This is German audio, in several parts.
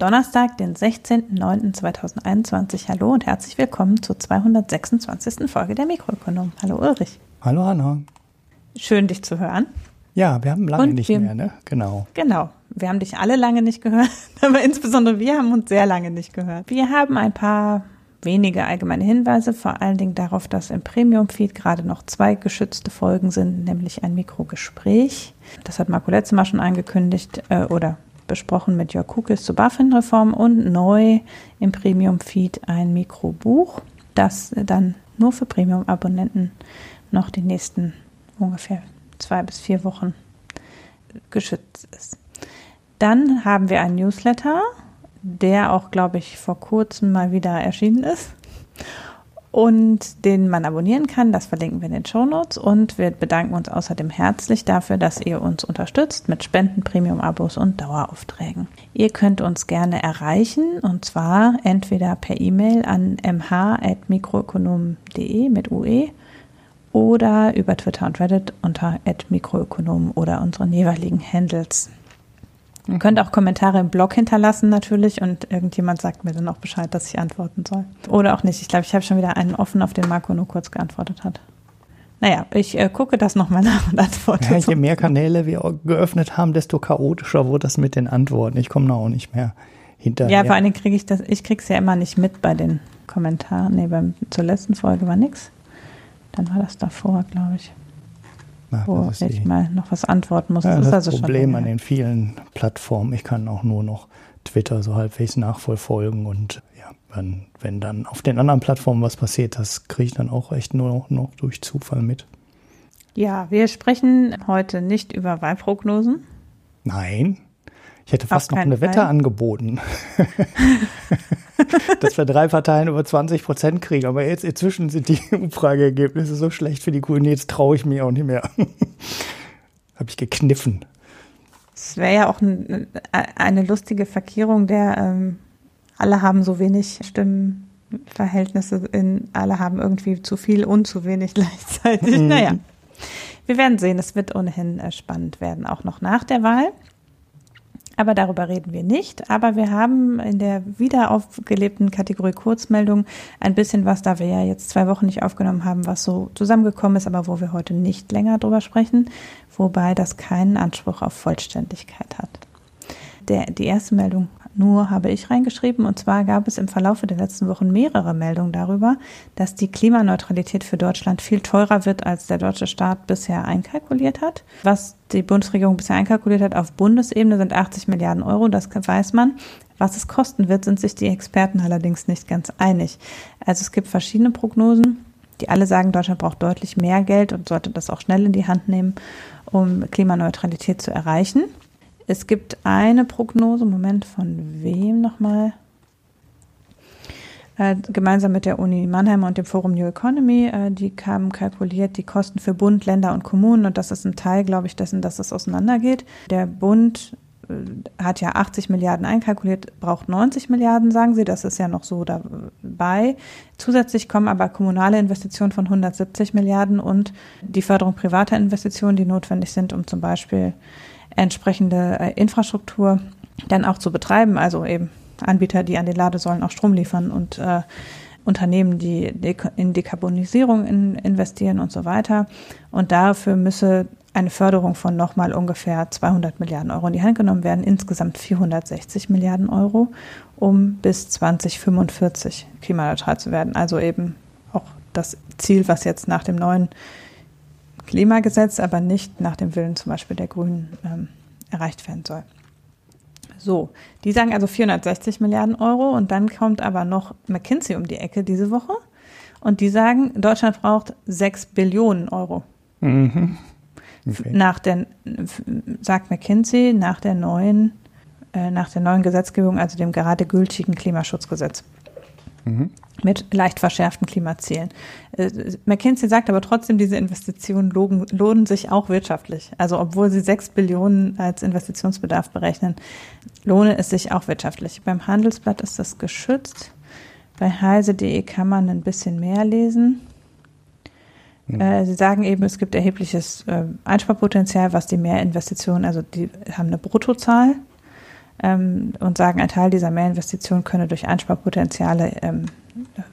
Donnerstag, den 16.09.2021. Hallo und herzlich willkommen zur 226. Folge der Mikroökonom. Hallo Ulrich. Hallo Hanna. Schön, dich zu hören. Ja, wir haben lange Und nicht wir- mehr, ne? Genau. Genau. Wir haben dich alle lange nicht gehört, aber insbesondere wir haben uns sehr lange nicht gehört. Wir haben ein paar wenige allgemeine Hinweise, vor allen Dingen darauf, dass im Premium-Feed gerade noch zwei geschützte Folgen sind, nämlich ein Mikrogespräch. Das hat Marco letztes Mal schon angekündigt äh, oder besprochen mit Jörg Kukis zur BaFin-Reform und neu im Premium-Feed ein Mikrobuch, das dann nur für Premium-Abonnenten noch die nächsten ungefähr zwei bis vier Wochen geschützt ist. Dann haben wir einen Newsletter, der auch, glaube ich, vor kurzem mal wieder erschienen ist und den man abonnieren kann. Das verlinken wir in den Shownotes und wir bedanken uns außerdem herzlich dafür, dass ihr uns unterstützt mit Spenden, Premium-Abos und Daueraufträgen. Ihr könnt uns gerne erreichen und zwar entweder per E-Mail an mh.mikroökonom.de mit UE oder über Twitter und Reddit unter @mikroökonom oder unseren jeweiligen Handles. Ihr könnt auch Kommentare im Blog hinterlassen natürlich und irgendjemand sagt mir dann auch Bescheid, dass ich antworten soll. Oder auch nicht. Ich glaube, ich habe schon wieder einen offen, auf den Marco nur kurz geantwortet hat. Naja, ich äh, gucke das nochmal nach und antworte. Ja, je mehr Kanäle wir geöffnet haben, desto chaotischer wurde das mit den Antworten. Ich komme da auch nicht mehr hinterher. Ja, vor allen Dingen kriege ich das, ich krieg's ja immer nicht mit bei den Kommentaren. Nee, beim, zur letzten Folge war nix. Dann war das davor, glaube ich, Na, wo ich mal noch was antworten muss. ja, das das ist also schon Problem lange an den vielen Plattformen. Ich kann auch nur noch Twitter so halbwegs nachvollfolgen und ja, wenn, wenn dann auf den anderen Plattformen was passiert, das kriege ich dann auch echt nur noch, durch Zufall mit. Ja, wir sprechen heute nicht über Wahlprognosen. Nein. Ich hätte fast noch eine Wette Fall. angeboten. dass wir drei Parteien über 20 Prozent kriegen. Aber jetzt inzwischen sind die Umfrageergebnisse so schlecht für die Grünen, jetzt traue ich mir auch nicht mehr. Habe ich gekniffen. Es wäre ja auch ein, eine lustige Verkehrung der ähm, alle haben so wenig Stimmenverhältnisse in, alle haben irgendwie zu viel und zu wenig gleichzeitig. Mhm. Naja, wir werden sehen, es wird ohnehin äh, spannend werden, auch noch nach der Wahl. Aber darüber reden wir nicht. Aber wir haben in der wieder aufgelebten Kategorie Kurzmeldung ein bisschen was, da wir ja jetzt zwei Wochen nicht aufgenommen haben, was so zusammengekommen ist, aber wo wir heute nicht länger drüber sprechen, wobei das keinen Anspruch auf Vollständigkeit hat. Der, die erste Meldung nur habe ich reingeschrieben. Und zwar gab es im Verlaufe der letzten Wochen mehrere Meldungen darüber, dass die Klimaneutralität für Deutschland viel teurer wird, als der deutsche Staat bisher einkalkuliert hat. Was die Bundesregierung bisher einkalkuliert hat auf Bundesebene sind 80 Milliarden Euro, das weiß man. Was es kosten wird, sind sich die Experten allerdings nicht ganz einig. Also es gibt verschiedene Prognosen, die alle sagen, Deutschland braucht deutlich mehr Geld und sollte das auch schnell in die Hand nehmen, um Klimaneutralität zu erreichen. Es gibt eine Prognose, Moment, von wem nochmal? Äh, gemeinsam mit der Uni Mannheim und dem Forum New Economy, äh, die haben kalkuliert die Kosten für Bund, Länder und Kommunen und das ist ein Teil, glaube ich, dessen, dass es auseinandergeht. Der Bund äh, hat ja 80 Milliarden einkalkuliert, braucht 90 Milliarden, sagen sie, das ist ja noch so dabei. Zusätzlich kommen aber kommunale Investitionen von 170 Milliarden und die Förderung privater Investitionen, die notwendig sind, um zum Beispiel entsprechende äh, Infrastruktur dann auch zu betreiben, also eben Anbieter, die an den Ladesäulen auch Strom liefern und äh, Unternehmen, die in Dekarbonisierung in, investieren und so weiter. Und dafür müsse eine Förderung von nochmal ungefähr 200 Milliarden Euro in die Hand genommen werden, insgesamt 460 Milliarden Euro, um bis 2045 klimaneutral zu werden. Also eben auch das Ziel, was jetzt nach dem neuen Klimagesetz, aber nicht nach dem Willen zum Beispiel der Grünen ähm, erreicht werden soll. So, die sagen also 460 Milliarden Euro und dann kommt aber noch McKinsey um die Ecke diese Woche und die sagen, Deutschland braucht 6 Billionen Euro. Mhm. Okay. Nach der, sagt McKinsey, nach der neuen, äh, nach der neuen Gesetzgebung, also dem gerade gültigen Klimaschutzgesetz Mhm. mit leicht verschärften Klimazielen. Äh, McKinsey sagt aber trotzdem, diese Investitionen lohnen, lohnen sich auch wirtschaftlich. Also obwohl sie sechs Billionen als Investitionsbedarf berechnen, lohne es sich auch wirtschaftlich. Beim Handelsblatt ist das geschützt. Bei heise.de kann man ein bisschen mehr lesen. Äh, Sie sagen eben, es gibt erhebliches äh, Einsparpotenzial, was die Mehrinvestitionen, also die haben eine Bruttozahl. Ähm, und sagen, ein Teil dieser Mehrinvestition könne durch Einsparpotenziale ähm,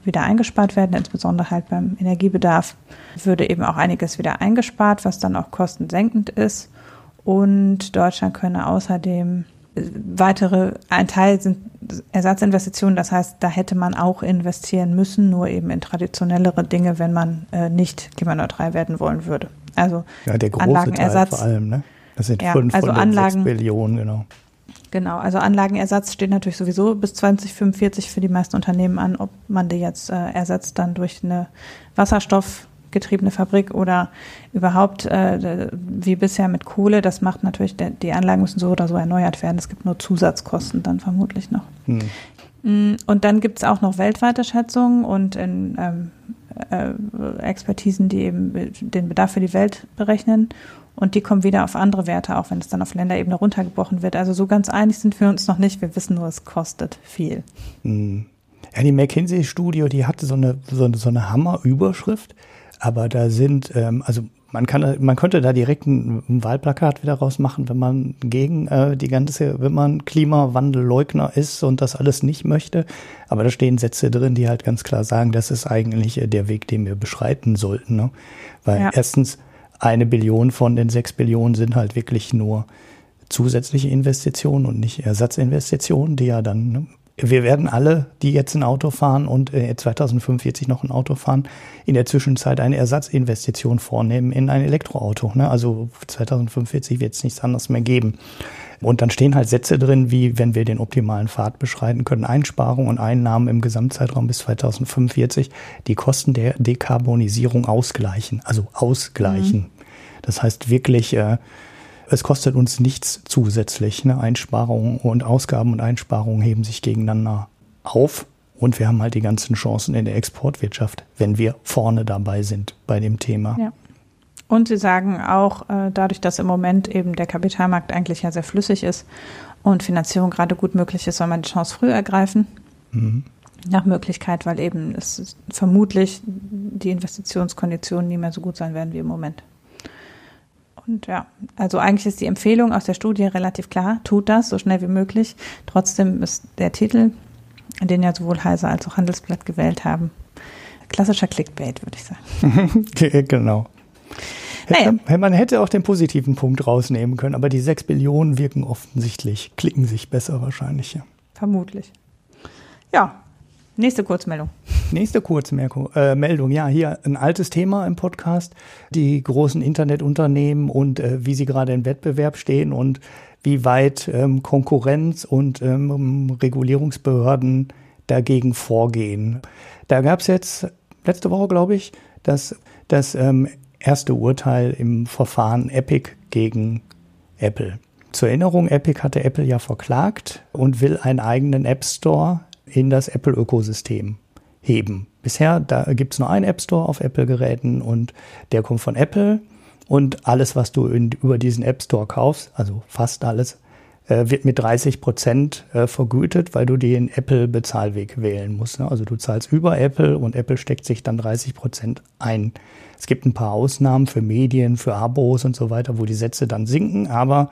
wieder eingespart werden, insbesondere halt beim Energiebedarf würde eben auch einiges wieder eingespart, was dann auch kostensenkend ist. Und Deutschland könne außerdem äh, weitere, ein Teil sind Ersatzinvestitionen, das heißt, da hätte man auch investieren müssen, nur eben in traditionellere Dinge, wenn man äh, nicht klimaneutral werden wollen würde. Also ja, der große Anlagenersatz. Teil vor allem, ne? Das sind Ja, fünf also Anlagen- sechs Billionen, genau. Genau, also Anlagenersatz steht natürlich sowieso bis 2045 für die meisten Unternehmen an, ob man die jetzt äh, ersetzt dann durch eine wasserstoffgetriebene Fabrik oder überhaupt äh, wie bisher mit Kohle. Das macht natürlich, der, die Anlagen müssen so oder so erneuert werden. Es gibt nur Zusatzkosten dann vermutlich noch. Hm. Mm, Und dann gibt es auch noch weltweite Schätzungen und in ähm, äh, Expertisen, die eben den Bedarf für die Welt berechnen. Und die kommen wieder auf andere Werte, auch wenn es dann auf Länderebene runtergebrochen wird. Also so ganz einig sind wir uns noch nicht. Wir wissen nur, es kostet viel. Hm. Ja, die McKinsey-Studie, die hatte so eine, so eine, so eine Hammerüberschrift, aber da sind, ähm, also man kann, man könnte da direkt ein, ein Wahlplakat wieder rausmachen, wenn man gegen äh, die ganze, wenn man Klimawandelleugner ist und das alles nicht möchte. Aber da stehen Sätze drin, die halt ganz klar sagen, das ist eigentlich äh, der Weg, den wir beschreiten sollten. Ne? Weil Ja. erstens eine Billion von den sechs Billionen sind halt wirklich nur zusätzliche Investitionen und nicht Ersatzinvestitionen, die ja dann, ne? wir werden alle, die jetzt ein Auto fahren und äh, 2045 noch ein Auto fahren, in der Zwischenzeit eine Ersatzinvestition vornehmen in ein Elektroauto. Ne? Also 2045 wird es nichts anderes mehr geben. Und dann stehen halt Sätze drin, wie wenn wir den optimalen Pfad beschreiten können, Einsparungen und Einnahmen im Gesamtzeitraum bis 2045 die Kosten der Dekarbonisierung ausgleichen, also ausgleichen. Das heißt wirklich, äh, es kostet uns nichts zusätzlich. Ne? Einsparungen und Ausgaben und Einsparungen heben sich gegeneinander auf. Und wir haben halt die ganzen Chancen in der Exportwirtschaft, wenn wir vorne dabei sind bei dem Thema. Ja. Und sie sagen auch, äh, dadurch, dass im Moment eben der Kapitalmarkt eigentlich ja sehr flüssig ist und Finanzierung gerade gut möglich ist, soll man die Chance früh ergreifen. Mhm. Nach Möglichkeit, weil eben es vermutlich die Investitionskonditionen nie mehr so gut sein werden wie im Moment. Und ja, also eigentlich ist die Empfehlung aus der Studie relativ klar, tut das so schnell wie möglich. Trotzdem ist der Titel, den ja sowohl Heise als auch Handelsblatt gewählt haben, klassischer Clickbait, würde ich sagen. genau. Naja. Hätte, Man hätte auch den positiven Punkt rausnehmen können, aber die sechs Billionen wirken offensichtlich, klicken sich besser wahrscheinlich. Ja. Vermutlich. Ja, nächste Kurzmeldung. Nächste Kurzmeldung, äh, Meldung. ja, hier ein altes Thema im Podcast, die großen Internetunternehmen und äh, wie sie gerade im Wettbewerb stehen und wie weit ähm, Konkurrenz und ähm, Regulierungsbehörden dagegen vorgehen. Da gab es jetzt letzte Woche, glaube ich, das, das ähm, erste Urteil im Verfahren Epic gegen Apple. Zur Erinnerung, Epic hatte Apple ja verklagt und will einen eigenen App Store in das Apple-Ökosystem heben. Bisher, gibt es nur einen App Store auf Apple-Geräten und der kommt von Apple und alles, was du in, über diesen App Store kaufst, also fast alles, wird mit 30 Prozent äh, vergütet, weil du den Apple-Bezahlweg wählen musst. Ne? Also du zahlst über Apple und Apple steckt sich dann 30 Prozent ein. Es gibt ein paar Ausnahmen für Medien, für Abos und so weiter, wo die Sätze dann sinken, aber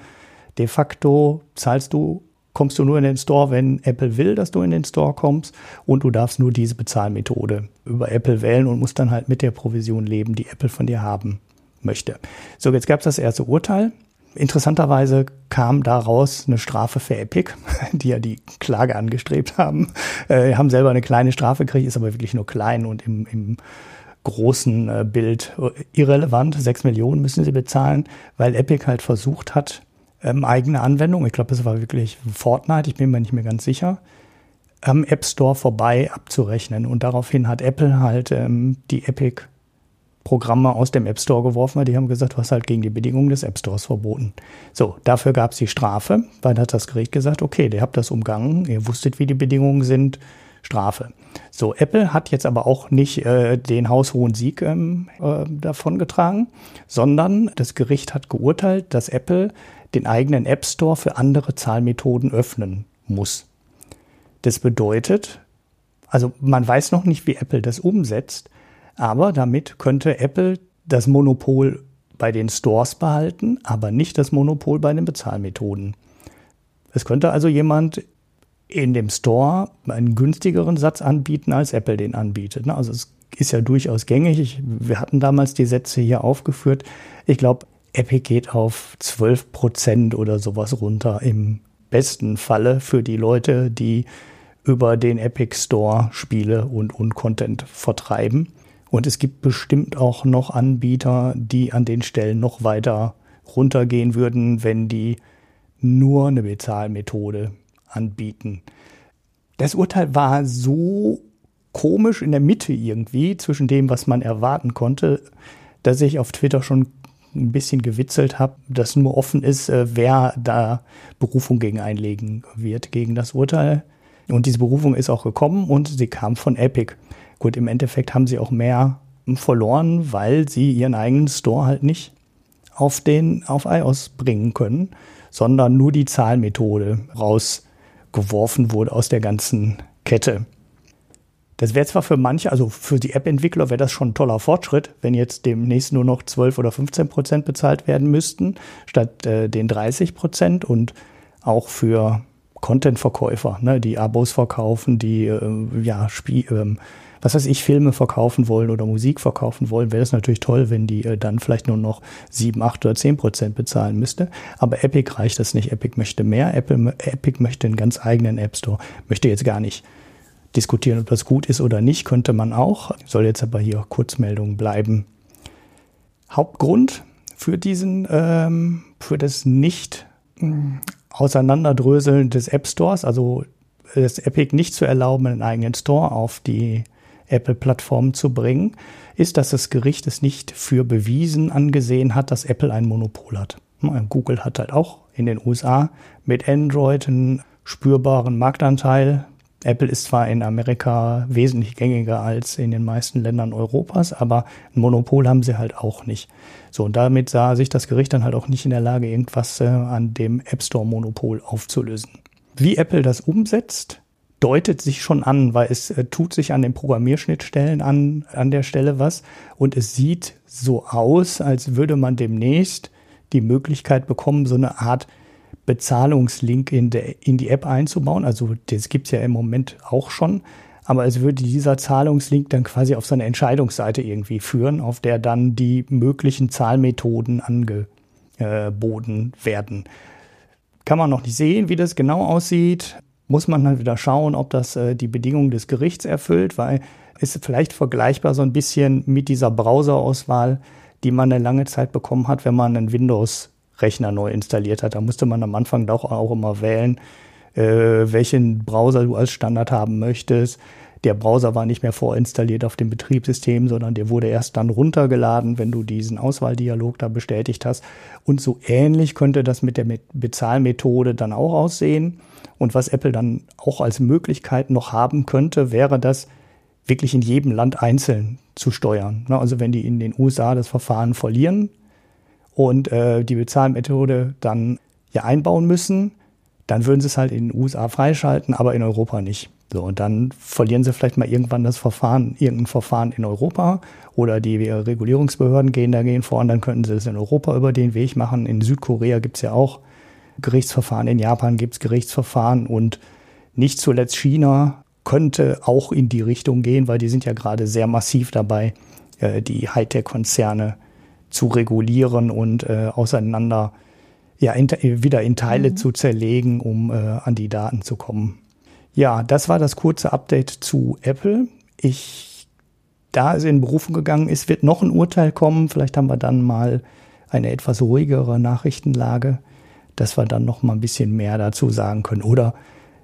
de facto zahlst du, kommst du nur in den Store, wenn Apple will, dass du in den Store kommst und du darfst nur diese Bezahlmethode über Apple wählen und musst dann halt mit der Provision leben, die Apple von dir haben möchte. So, jetzt gab es das erste Urteil. Interessanterweise kam daraus eine Strafe für Epic, die ja die Klage angestrebt haben. Äh, haben selber eine kleine Strafe gekriegt, ist aber wirklich nur klein und im, im großen äh, Bild irrelevant. Sechs Millionen müssen sie bezahlen, weil Epic halt versucht hat, ähm, eigene Anwendung, ich glaube, es war wirklich Fortnite, ich bin mir nicht mehr ganz sicher, am App Store vorbei abzurechnen. Und daraufhin hat Apple halt ähm, die Epic Programme aus dem App Store geworfen, weil die haben gesagt, du hast halt gegen die Bedingungen des App Stores verboten. So, dafür gab es die Strafe, weil dann hat das Gericht gesagt, okay, ihr habt das umgangen, ihr wusstet, wie die Bedingungen sind, Strafe. So, Apple hat jetzt aber auch nicht äh, den haushohen Sieg ähm, äh, davongetragen, sondern das Gericht hat geurteilt, dass Apple den eigenen App Store für andere Zahlmethoden öffnen muss. Das bedeutet, also man weiß noch nicht, wie Apple das umsetzt, aber damit könnte Apple das Monopol bei den Stores behalten, aber nicht das Monopol bei den Bezahlmethoden. Es könnte also jemand in dem Store einen günstigeren Satz anbieten, als Apple den anbietet. Also es ist ja durchaus gängig. Ich, wir hatten damals die Sätze hier aufgeführt. Ich glaube, Epic geht auf 12 Prozent oder sowas runter im besten Falle für die Leute, die über den Epic Store Spiele und, und Content vertreiben. Und es gibt bestimmt auch noch Anbieter, die an den Stellen noch weiter runtergehen würden, wenn die nur eine Bezahlmethode anbieten. Das Urteil war so komisch in der Mitte irgendwie zwischen dem, was man erwarten konnte, dass ich auf Twitter schon ein bisschen gewitzelt habe, dass nur offen ist, äh, wer da Berufung gegen einlegen wird, gegen das Urteil. Und diese Berufung ist auch gekommen und sie kam von Epic. Gut, im Endeffekt haben sie auch mehr verloren, weil sie ihren eigenen Store halt nicht auf den, auf iOS bringen können, sondern nur die Zahlmethode rausgeworfen wurde aus der ganzen Kette. Das wäre zwar für manche, also für die App-Entwickler wäre das schon ein toller Fortschritt, wenn jetzt demnächst nur noch 12 oder 15 Prozent bezahlt werden müssten, statt äh, den 30 Prozent und auch für Content-Verkäufer, ne, die Abos verkaufen, die äh, ja Spiel, ähm, was weiß ich, Filme verkaufen wollen oder Musik verkaufen wollen, wäre das natürlich toll, wenn die äh, dann vielleicht nur noch 7, 8 oder 10 Prozent bezahlen müsste. Aber Epic reicht das nicht. Epic möchte mehr. Apple, Epic möchte einen ganz eigenen App Store. Möchte jetzt gar nicht diskutieren, ob das gut ist oder nicht, könnte man auch. Soll jetzt aber hier Kurzmeldung bleiben. Hauptgrund für diesen, ähm, für das nicht äh, Auseinanderdröseln des App Stores, also das Epic nicht zu erlauben, einen eigenen Store auf die Apple-Plattform zu bringen, ist, dass das Gericht es nicht für bewiesen angesehen hat, dass Apple ein Monopol hat. Google hat halt auch in den USA mit Android einen spürbaren Marktanteil. Apple ist zwar in Amerika wesentlich gängiger als in den meisten Ländern Europas, aber ein Monopol haben sie halt auch nicht. So, und damit sah sich das Gericht dann halt auch nicht in der Lage, irgendwas äh, an dem App Store-Monopol aufzulösen. Wie Apple das umsetzt, deutet sich schon an, weil es äh, tut sich an den Programmierschnittstellen an, an der Stelle was und es sieht so aus, als würde man demnächst die Möglichkeit bekommen, so eine Art Bezahlungslink in, der, in die App einzubauen. Also das gibt's ja im Moment auch schon. Aber es würde dieser Zahlungslink dann quasi auf seine Entscheidungsseite irgendwie führen, auf der dann die möglichen Zahlmethoden angeboten werden. Kann man noch nicht sehen, wie das genau aussieht. Muss man dann wieder schauen, ob das äh, die Bedingungen des Gerichts erfüllt, weil ist vielleicht vergleichbar so ein bisschen mit dieser Browserauswahl, die man eine lange Zeit bekommen hat, wenn man einen Windows-Rechner neu installiert hat. Da musste man am Anfang doch auch immer wählen, äh, welchen Browser du als Standard haben möchtest der Browser war nicht mehr vorinstalliert auf dem Betriebssystem, sondern der wurde erst dann runtergeladen, wenn du diesen Auswahldialog da bestätigt hast. Und so ähnlich könnte das mit der Bezahlmethode dann auch aussehen. Und was Apple dann auch als Möglichkeit noch haben könnte, wäre das wirklich in jedem Land einzeln zu steuern. Also wenn die in den USA das Verfahren verlieren und äh, die Bezahlmethode dann ja einbauen müssen, dann würden sie es halt in den USA freischalten, aber in Europa nicht. So, und dann verlieren sie vielleicht mal irgendwann das Verfahren, irgendein Verfahren in Europa oder die Regulierungsbehörden gehen dagegen vor und dann könnten sie es in Europa über den Weg machen. In Südkorea gibt's ja auch Gerichtsverfahren, in Japan gibt's Gerichtsverfahren und nicht zuletzt China könnte auch in die Richtung gehen, weil die sind ja gerade sehr massiv dabei, äh, die Hightech-Konzerne zu regulieren und äh, auseinander ja, in, wieder in Teile mhm. zu zerlegen, um äh, an die Daten zu kommen. Ja, das war das kurze Update zu Apple. Ich, da ist in Berufung gegangen ist, wird noch ein Urteil kommen. Vielleicht haben wir dann mal eine etwas ruhigere Nachrichtenlage, dass wir dann noch mal ein bisschen mehr dazu sagen können. Oder,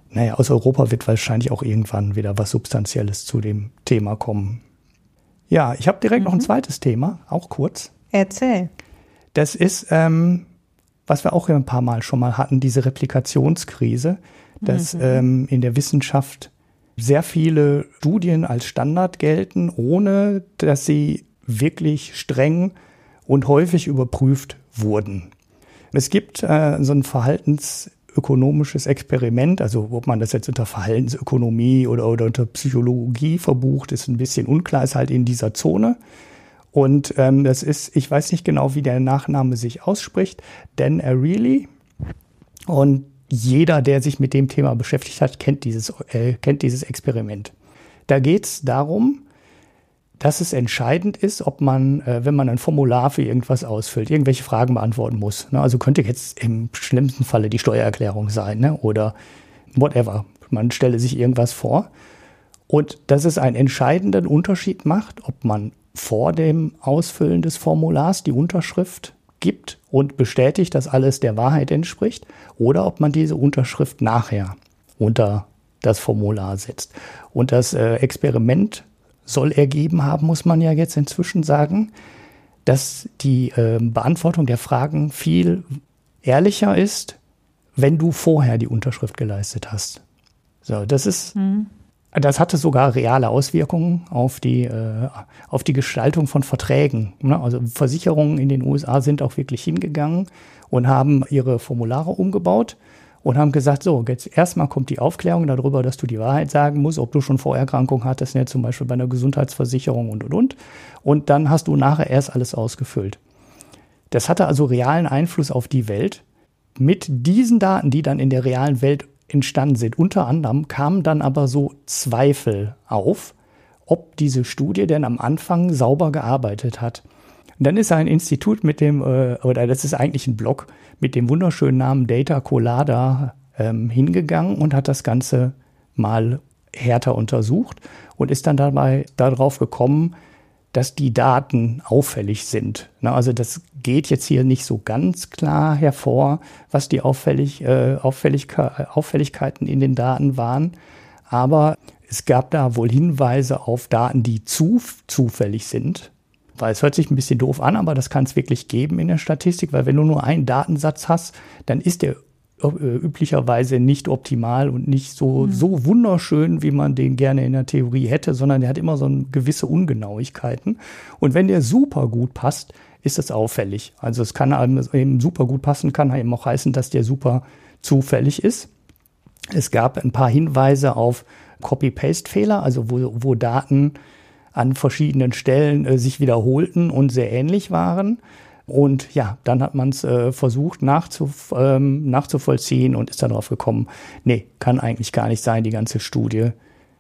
naja, aus Europa wird wahrscheinlich auch irgendwann wieder was Substanzielles zu dem Thema kommen. Ja, ich habe direkt mhm. noch ein mhm. zweites Thema, auch kurz. Erzähl. Das ist, ähm, was wir auch ein paar Mal schon mal hatten, diese Replikationskrise dass mhm. ähm, in der Wissenschaft sehr viele Studien als Standard gelten, ohne dass sie wirklich streng und häufig überprüft wurden. Es gibt äh, so ein verhaltensökonomisches Experiment, also ob man das jetzt unter Verhaltensökonomie oder, oder unter Psychologie verbucht, ist ein bisschen unklar, ist halt in dieser Zone. Und ähm, das ist, ich weiß nicht genau, wie der Nachname sich ausspricht, Dan Ariely. Und jeder, der sich mit dem Thema beschäftigt hat, kennt dieses, äh, kennt dieses Experiment. Da geht es darum, dass es entscheidend ist, ob man, äh, wenn man ein Formular für irgendwas ausfüllt, irgendwelche Fragen beantworten muss. Ne? Also könnte jetzt im schlimmsten Falle die Steuererklärung sein ne? oder whatever. Man stelle sich irgendwas vor. Und dass es einen entscheidenden Unterschied macht, ob man vor dem Ausfüllen des Formulars die Unterschrift gibt und bestätigt, dass alles der Wahrheit entspricht, oder ob man diese Unterschrift nachher unter das Formular setzt. Und das äh, Experiment soll ergeben haben, muss man ja jetzt inzwischen sagen, dass die äh, Beantwortung der Fragen viel ehrlicher ist, wenn du vorher die Unterschrift geleistet hast. So, das ist, mhm. Das hatte sogar reale Auswirkungen auf die, äh, auf die Gestaltung von Verträgen. Ne? Also Versicherungen in den USA sind auch wirklich hingegangen und haben ihre Formulare umgebaut und haben gesagt, so, jetzt erstmal kommt die Aufklärung darüber, dass du die Wahrheit sagen musst, ob du schon Vorerkrankungen hattest, ne, zum Beispiel bei einer Gesundheitsversicherung und, und, und. Und dann hast du nachher erst alles ausgefüllt. Das hatte also realen Einfluss auf die Welt. Mit diesen Daten, die dann in der realen Welt entstanden sind, unter anderem kamen dann aber so Zweifel auf, ob diese Studie denn am Anfang sauber gearbeitet hat. Und dann ist ein Institut mit dem, äh, oder das ist eigentlich ein Blog, mit dem wunderschönen Namen Data Colada ähm, hingegangen und hat das Ganze mal härter untersucht und ist dann dabei darauf gekommen, dass die Daten auffällig sind. Also das geht jetzt hier nicht so ganz klar hervor, was die Auffällig, äh, Auffälligke Auffälligkeiten in den Daten waren. Aber es gab da wohl Hinweise auf Daten, die zu zufällig sind. Weil es hört sich ein bisschen doof an, aber das kann es wirklich geben in der Statistik, weil wenn du nur einen Datensatz hast, dann ist der üblicherweise nicht optimal und nicht so, mhm. so wunderschön, wie man den gerne in der Theorie hätte, sondern der hat immer so gewisse Ungenauigkeiten. Und wenn der super gut passt, ist das auffällig. Also es kann eben super gut passen, kann eben auch heißen, dass der super zufällig ist. Es gab ein paar Hinweise auf Copy-Paste-Fehler, also wo, wo Daten an verschiedenen Stellen äh, sich wiederholten und sehr ähnlich waren. Und ja, dann hat man es äh, versucht nachzuf ähm, nachzuvollziehen und ist darauf gekommen, nee, kann eigentlich gar nicht sein, die ganze Studie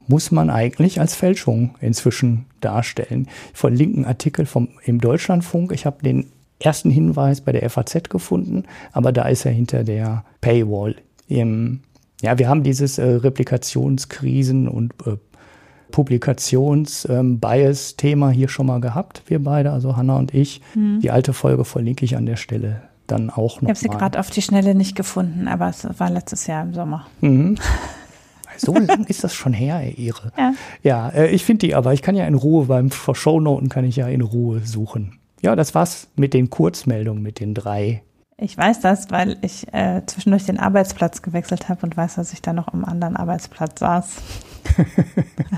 muss man eigentlich als Fälschung inzwischen darstellen. Ich verlinke Artikel vom, im Deutschlandfunk. Ich habe den ersten Hinweis bei der FAZ gefunden, aber da ist er hinter der Paywall. Im, ja, wir haben dieses äh, Replikationskrisen und äh, Publikations-Bias-Thema ähm, hier schon mal gehabt, wir beide, also Hanna und ich. Mhm. Die alte Folge verlinke ich an der Stelle dann auch noch. Ich habe sie gerade auf die Schnelle nicht gefunden, aber es war letztes Jahr im Sommer. Mhm. So lang ist das schon her, ey, Ehre. Ja, ja äh, ich finde die aber, ich kann ja in Ruhe beim Shownoten kann ich ja in Ruhe suchen. Ja, das war's mit den Kurzmeldungen, mit den drei ich weiß das, weil ich äh, zwischendurch den Arbeitsplatz gewechselt habe und weiß, dass ich da noch am anderen Arbeitsplatz saß,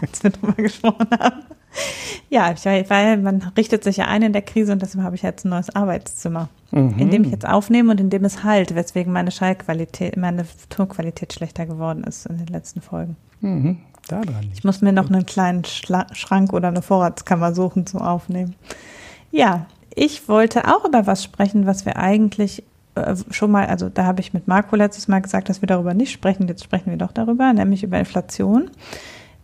als wir drüber gesprochen haben. Ja, ich, weil man richtet sich ja ein in der Krise und deswegen habe ich jetzt ein neues Arbeitszimmer, mhm. in dem ich jetzt aufnehme und in dem es halt, weswegen meine Schallqualität, meine Tonqualität schlechter geworden ist in den letzten Folgen. Mhm. Da dran. Ich muss mir noch einen kleinen Schla Schrank oder eine Vorratskammer suchen zum Aufnehmen. Ja, ich wollte auch über was sprechen, was wir eigentlich äh, schon mal, also da habe ich mit Marco letztes Mal gesagt, dass wir darüber nicht sprechen. Jetzt sprechen wir doch darüber, nämlich über Inflation,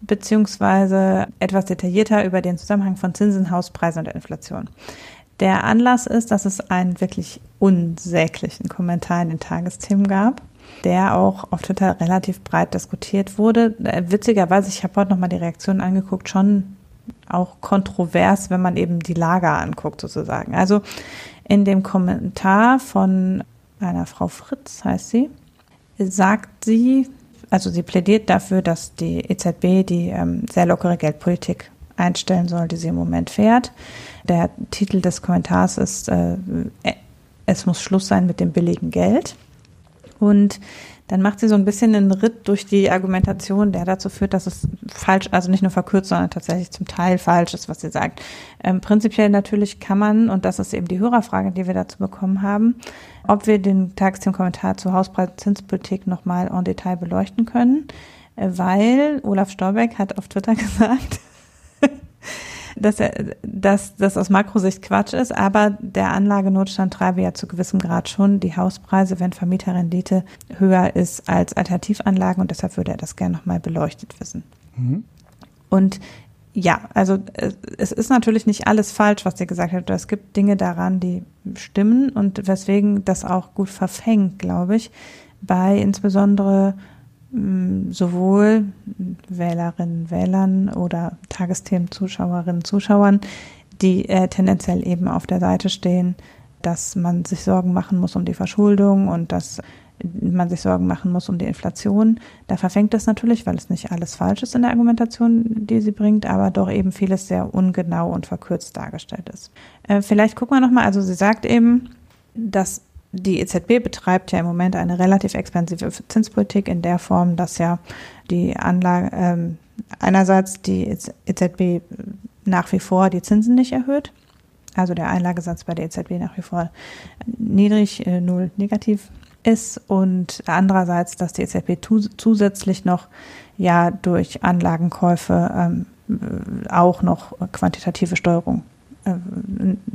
beziehungsweise etwas detaillierter über den Zusammenhang von Zinsen, Hauspreisen und Inflation. Der Anlass ist, dass es einen wirklich unsäglichen Kommentar in den Tagesthemen gab, der auch auf Twitter relativ breit diskutiert wurde. Äh, witzigerweise, ich habe heute nochmal die Reaktionen angeguckt, schon auch kontrovers, wenn man eben die Lager anguckt sozusagen. Also in dem Kommentar von einer Frau Fritz, heißt sie, sagt sie, also sie plädiert dafür, dass die EZB die ähm, sehr lockere Geldpolitik einstellen soll, die sie im Moment fährt. Der Titel des Kommentars ist, äh, es muss Schluss sein mit dem billigen Geld. Und dann macht sie so ein bisschen einen Ritt durch die Argumentation, der dazu führt, dass es falsch, also nicht nur verkürzt, sondern tatsächlich zum Teil falsch ist, was sie sagt. Ähm, prinzipiell natürlich kann man, und das ist eben die Hörerfrage, die wir dazu bekommen haben, ob wir den Tagesthemen-Kommentar zur Hauspreiszinspolitik nochmal en Detail beleuchten können, äh, weil Olaf Storbeck hat auf Twitter gesagt, dass, dass das aus Makrosicht Quatsch ist, aber der Anlagenotstand treibe ja zu gewissem Grad schon die Hauspreise, wenn Vermieterrendite höher ist als Alternativanlagen und deshalb würde er das gerne nochmal beleuchtet wissen. Mhm. Und ja, also es ist natürlich nicht alles falsch, was ihr gesagt habt. Es gibt Dinge daran, die stimmen und weswegen das auch gut verfängt, glaube ich, bei insbesondere sowohl Wählerinnen, Wählern oder Tagesthemen-Zuschauerinnen, Zuschauern, die äh, tendenziell eben auf der Seite stehen, dass man sich Sorgen machen muss um die Verschuldung und dass man sich Sorgen machen muss um die Inflation. Da verfängt es natürlich, weil es nicht alles falsch ist in der Argumentation, die sie bringt, aber doch eben vieles sehr ungenau und verkürzt dargestellt ist. Äh, vielleicht gucken wir nochmal, also sie sagt eben, dass die EZB betreibt ja im Moment eine relativ expansive Zinspolitik in der Form, dass ja die Anlage ähm, einerseits die EZB nach wie vor die Zinsen nicht erhöht, also der Einlagesatz bei der EZB nach wie vor niedrig, äh, null negativ ist. Und andererseits, dass die EZB zusätzlich noch ja durch Anlagenkäufe ähm, auch noch quantitative Steuerung äh,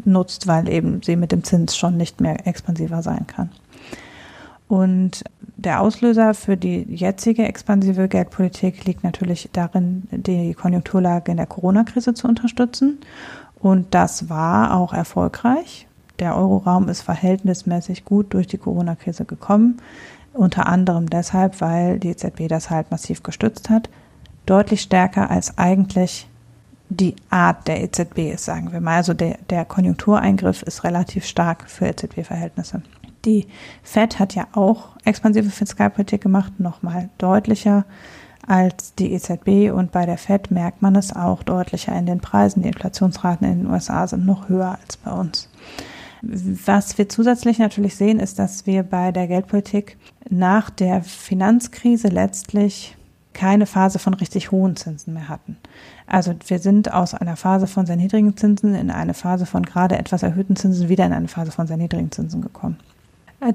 nutzt, weil eben sie mit dem Zins schon nicht mehr expansiver sein kann. Und der Auslöser für die jetzige expansive Geldpolitik liegt natürlich darin, die Konjunkturlage in der Corona-Krise zu unterstützen. Und das war auch erfolgreich. Der Euroraum ist verhältnismäßig gut durch die Corona-Krise gekommen. Unter anderem deshalb, weil die EZB das halt massiv gestützt hat. Deutlich stärker als eigentlich die Art der EZB ist, sagen wir mal. Also der, der Konjunktureingriff ist relativ stark für EZB-Verhältnisse. Die Fed hat ja auch expansive Fiskalpolitik gemacht, nochmal deutlicher als die EZB und bei der Fed merkt man es auch deutlicher in den Preisen. Die Inflationsraten in den USA sind noch höher als bei uns. Was wir zusätzlich natürlich sehen, ist, dass wir bei der Geldpolitik nach der Finanzkrise letztlich keine Phase von richtig hohen Zinsen mehr hatten. Also wir sind aus einer Phase von sehr niedrigen Zinsen in eine Phase von gerade etwas erhöhten Zinsen wieder in eine Phase von sehr niedrigen Zinsen gekommen.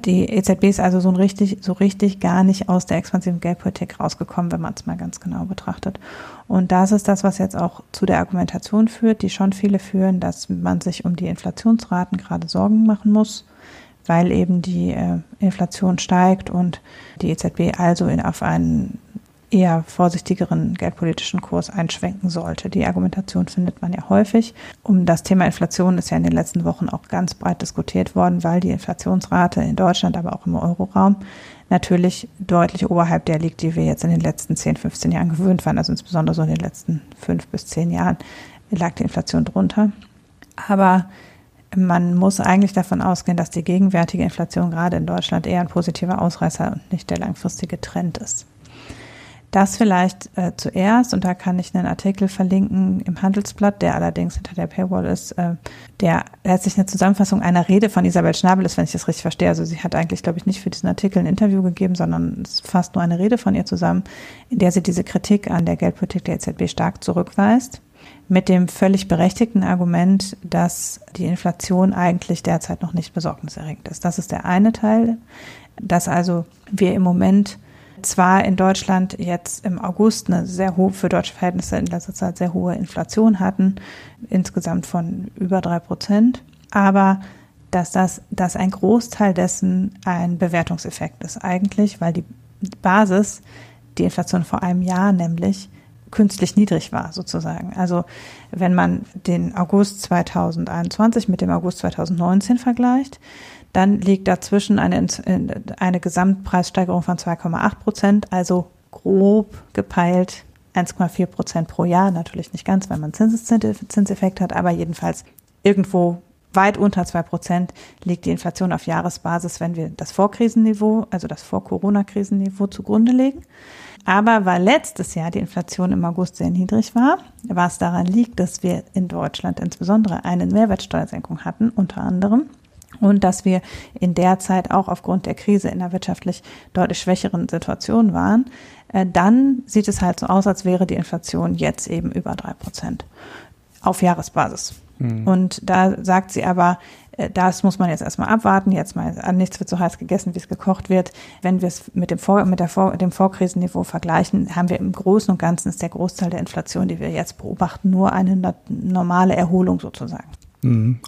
Die EZB ist also so richtig, so richtig gar nicht aus der expansiven Geldpolitik rausgekommen, wenn man es mal ganz genau betrachtet. Und das ist das, was jetzt auch zu der Argumentation führt, die schon viele führen, dass man sich um die Inflationsraten gerade Sorgen machen muss, weil eben die äh, Inflation steigt und die EZB also in, auf einen eher vorsichtigeren geldpolitischen Kurs einschwenken sollte. Die Argumentation findet man ja häufig. Um das Thema Inflation ist ja in den letzten Wochen auch ganz breit diskutiert worden, weil die Inflationsrate in Deutschland, aber auch im Euroraum natürlich deutlich oberhalb der liegt, die wir jetzt in den letzten 10, 15 Jahren gewöhnt waren. Also insbesondere so in den letzten fünf bis zehn Jahren lag die Inflation drunter. Aber man muss eigentlich davon ausgehen, dass die gegenwärtige Inflation gerade in Deutschland eher ein positiver Ausreißer und nicht der langfristige Trend ist. Das vielleicht äh, zuerst, und da kann ich einen Artikel verlinken im Handelsblatt, der allerdings hinter der Paywall ist, äh, der letztlich eine Zusammenfassung einer Rede von Isabel Schnabel ist, wenn ich das richtig verstehe. Also sie hat eigentlich, glaube ich, nicht für diesen Artikel ein Interview gegeben, sondern es fasst nur eine Rede von ihr zusammen, in der sie diese Kritik an der Geldpolitik der EZB stark zurückweist mit dem völlig berechtigten Argument, dass die Inflation eigentlich derzeit noch nicht besorgniserregend ist. Das ist der eine Teil, dass also wir im Moment zwar in Deutschland jetzt im August eine sehr hohe, für deutsche Verhältnisse in letzter Zeit sehr hohe Inflation hatten, insgesamt von über drei Prozent, aber dass das, dass ein Großteil dessen ein Bewertungseffekt ist eigentlich, weil die Basis, die Inflation vor einem Jahr nämlich, künstlich niedrig war, sozusagen. Also wenn man den August 2021 mit dem August 2019 vergleicht, dann liegt dazwischen eine, eine Gesamtpreissteigerung von 2,8 Prozent, also grob gepeilt 1,4 Prozent pro Jahr. Natürlich nicht ganz, weil man Zinseffekt hat, aber jedenfalls irgendwo weit unter zwei Prozent liegt die Inflation auf Jahresbasis, wenn wir das Vorkrisenniveau, also das Vor-Corona-Krisenniveau zugrunde legen. Aber weil letztes Jahr die Inflation im August sehr niedrig war, was daran liegt, dass wir in Deutschland insbesondere eine Mehrwertsteuersenkung hatten, unter anderem, und dass wir in der Zeit auch aufgrund der Krise in einer wirtschaftlich deutlich schwächeren Situation waren, äh, dann sieht es halt so aus, als wäre die Inflation jetzt eben über drei Prozent auf Jahresbasis. Mhm. Und da sagt sie aber, äh, das muss man jetzt erstmal abwarten. Jetzt mal, äh, nichts wird so heiß gegessen, wie es gekocht wird. Wenn wir es mit dem, Vor mit der Vor dem Vorkrisenniveau vergleichen, haben wir im Großen und Ganzen ist der Großteil der Inflation, die wir jetzt beobachten, nur eine normale Erholung sozusagen.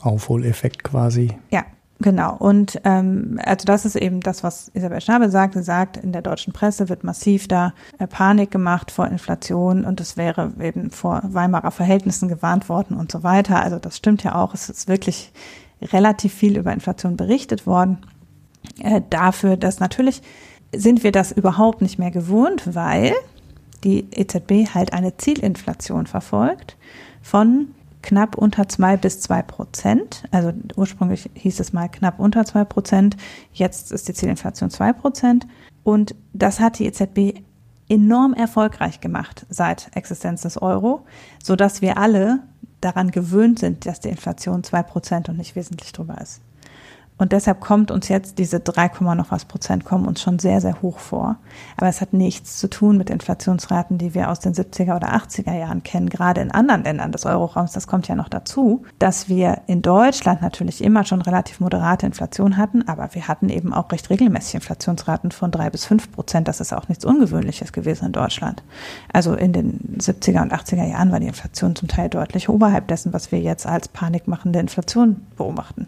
Aufholeffekt quasi. Ja, Genau, und ähm, also das ist eben das, was Isabel Schnabel sagt. Sie sagt, in der deutschen Presse wird massiv da äh, Panik gemacht vor Inflation und es wäre eben vor Weimarer Verhältnissen gewarnt worden und so weiter. Also das stimmt ja auch. Es ist wirklich relativ viel über Inflation berichtet worden. Äh, dafür, dass natürlich sind wir das überhaupt nicht mehr gewohnt, weil die EZB halt eine Zielinflation verfolgt von knapp unter zwei bis zwei Prozent. Also ursprünglich hieß es mal knapp unter zwei Prozent. Jetzt ist die Zielinflation zwei Prozent. Und das hat die EZB enorm erfolgreich gemacht seit Existenz des Euro, so dass wir alle daran gewöhnt sind, dass die Inflation zwei Prozent und nicht wesentlich drüber ist. Und deshalb kommt uns jetzt diese 3, noch was Prozent kommen uns schon sehr, sehr hoch vor. Aber es hat nichts zu tun mit Inflationsraten, die wir aus den 70er oder 80er Jahren kennen, gerade in anderen Ländern des Euroraums. Das kommt ja noch dazu, dass wir in Deutschland natürlich immer schon relativ moderate Inflation hatten, aber wir hatten eben auch recht regelmäßig Inflationsraten von 3 bis 5 Prozent. Das ist auch nichts Ungewöhnliches gewesen in Deutschland. Also in den 70er und 80er Jahren war die Inflation zum Teil deutlich oberhalb dessen, was wir jetzt als panikmachende Inflation beobachten.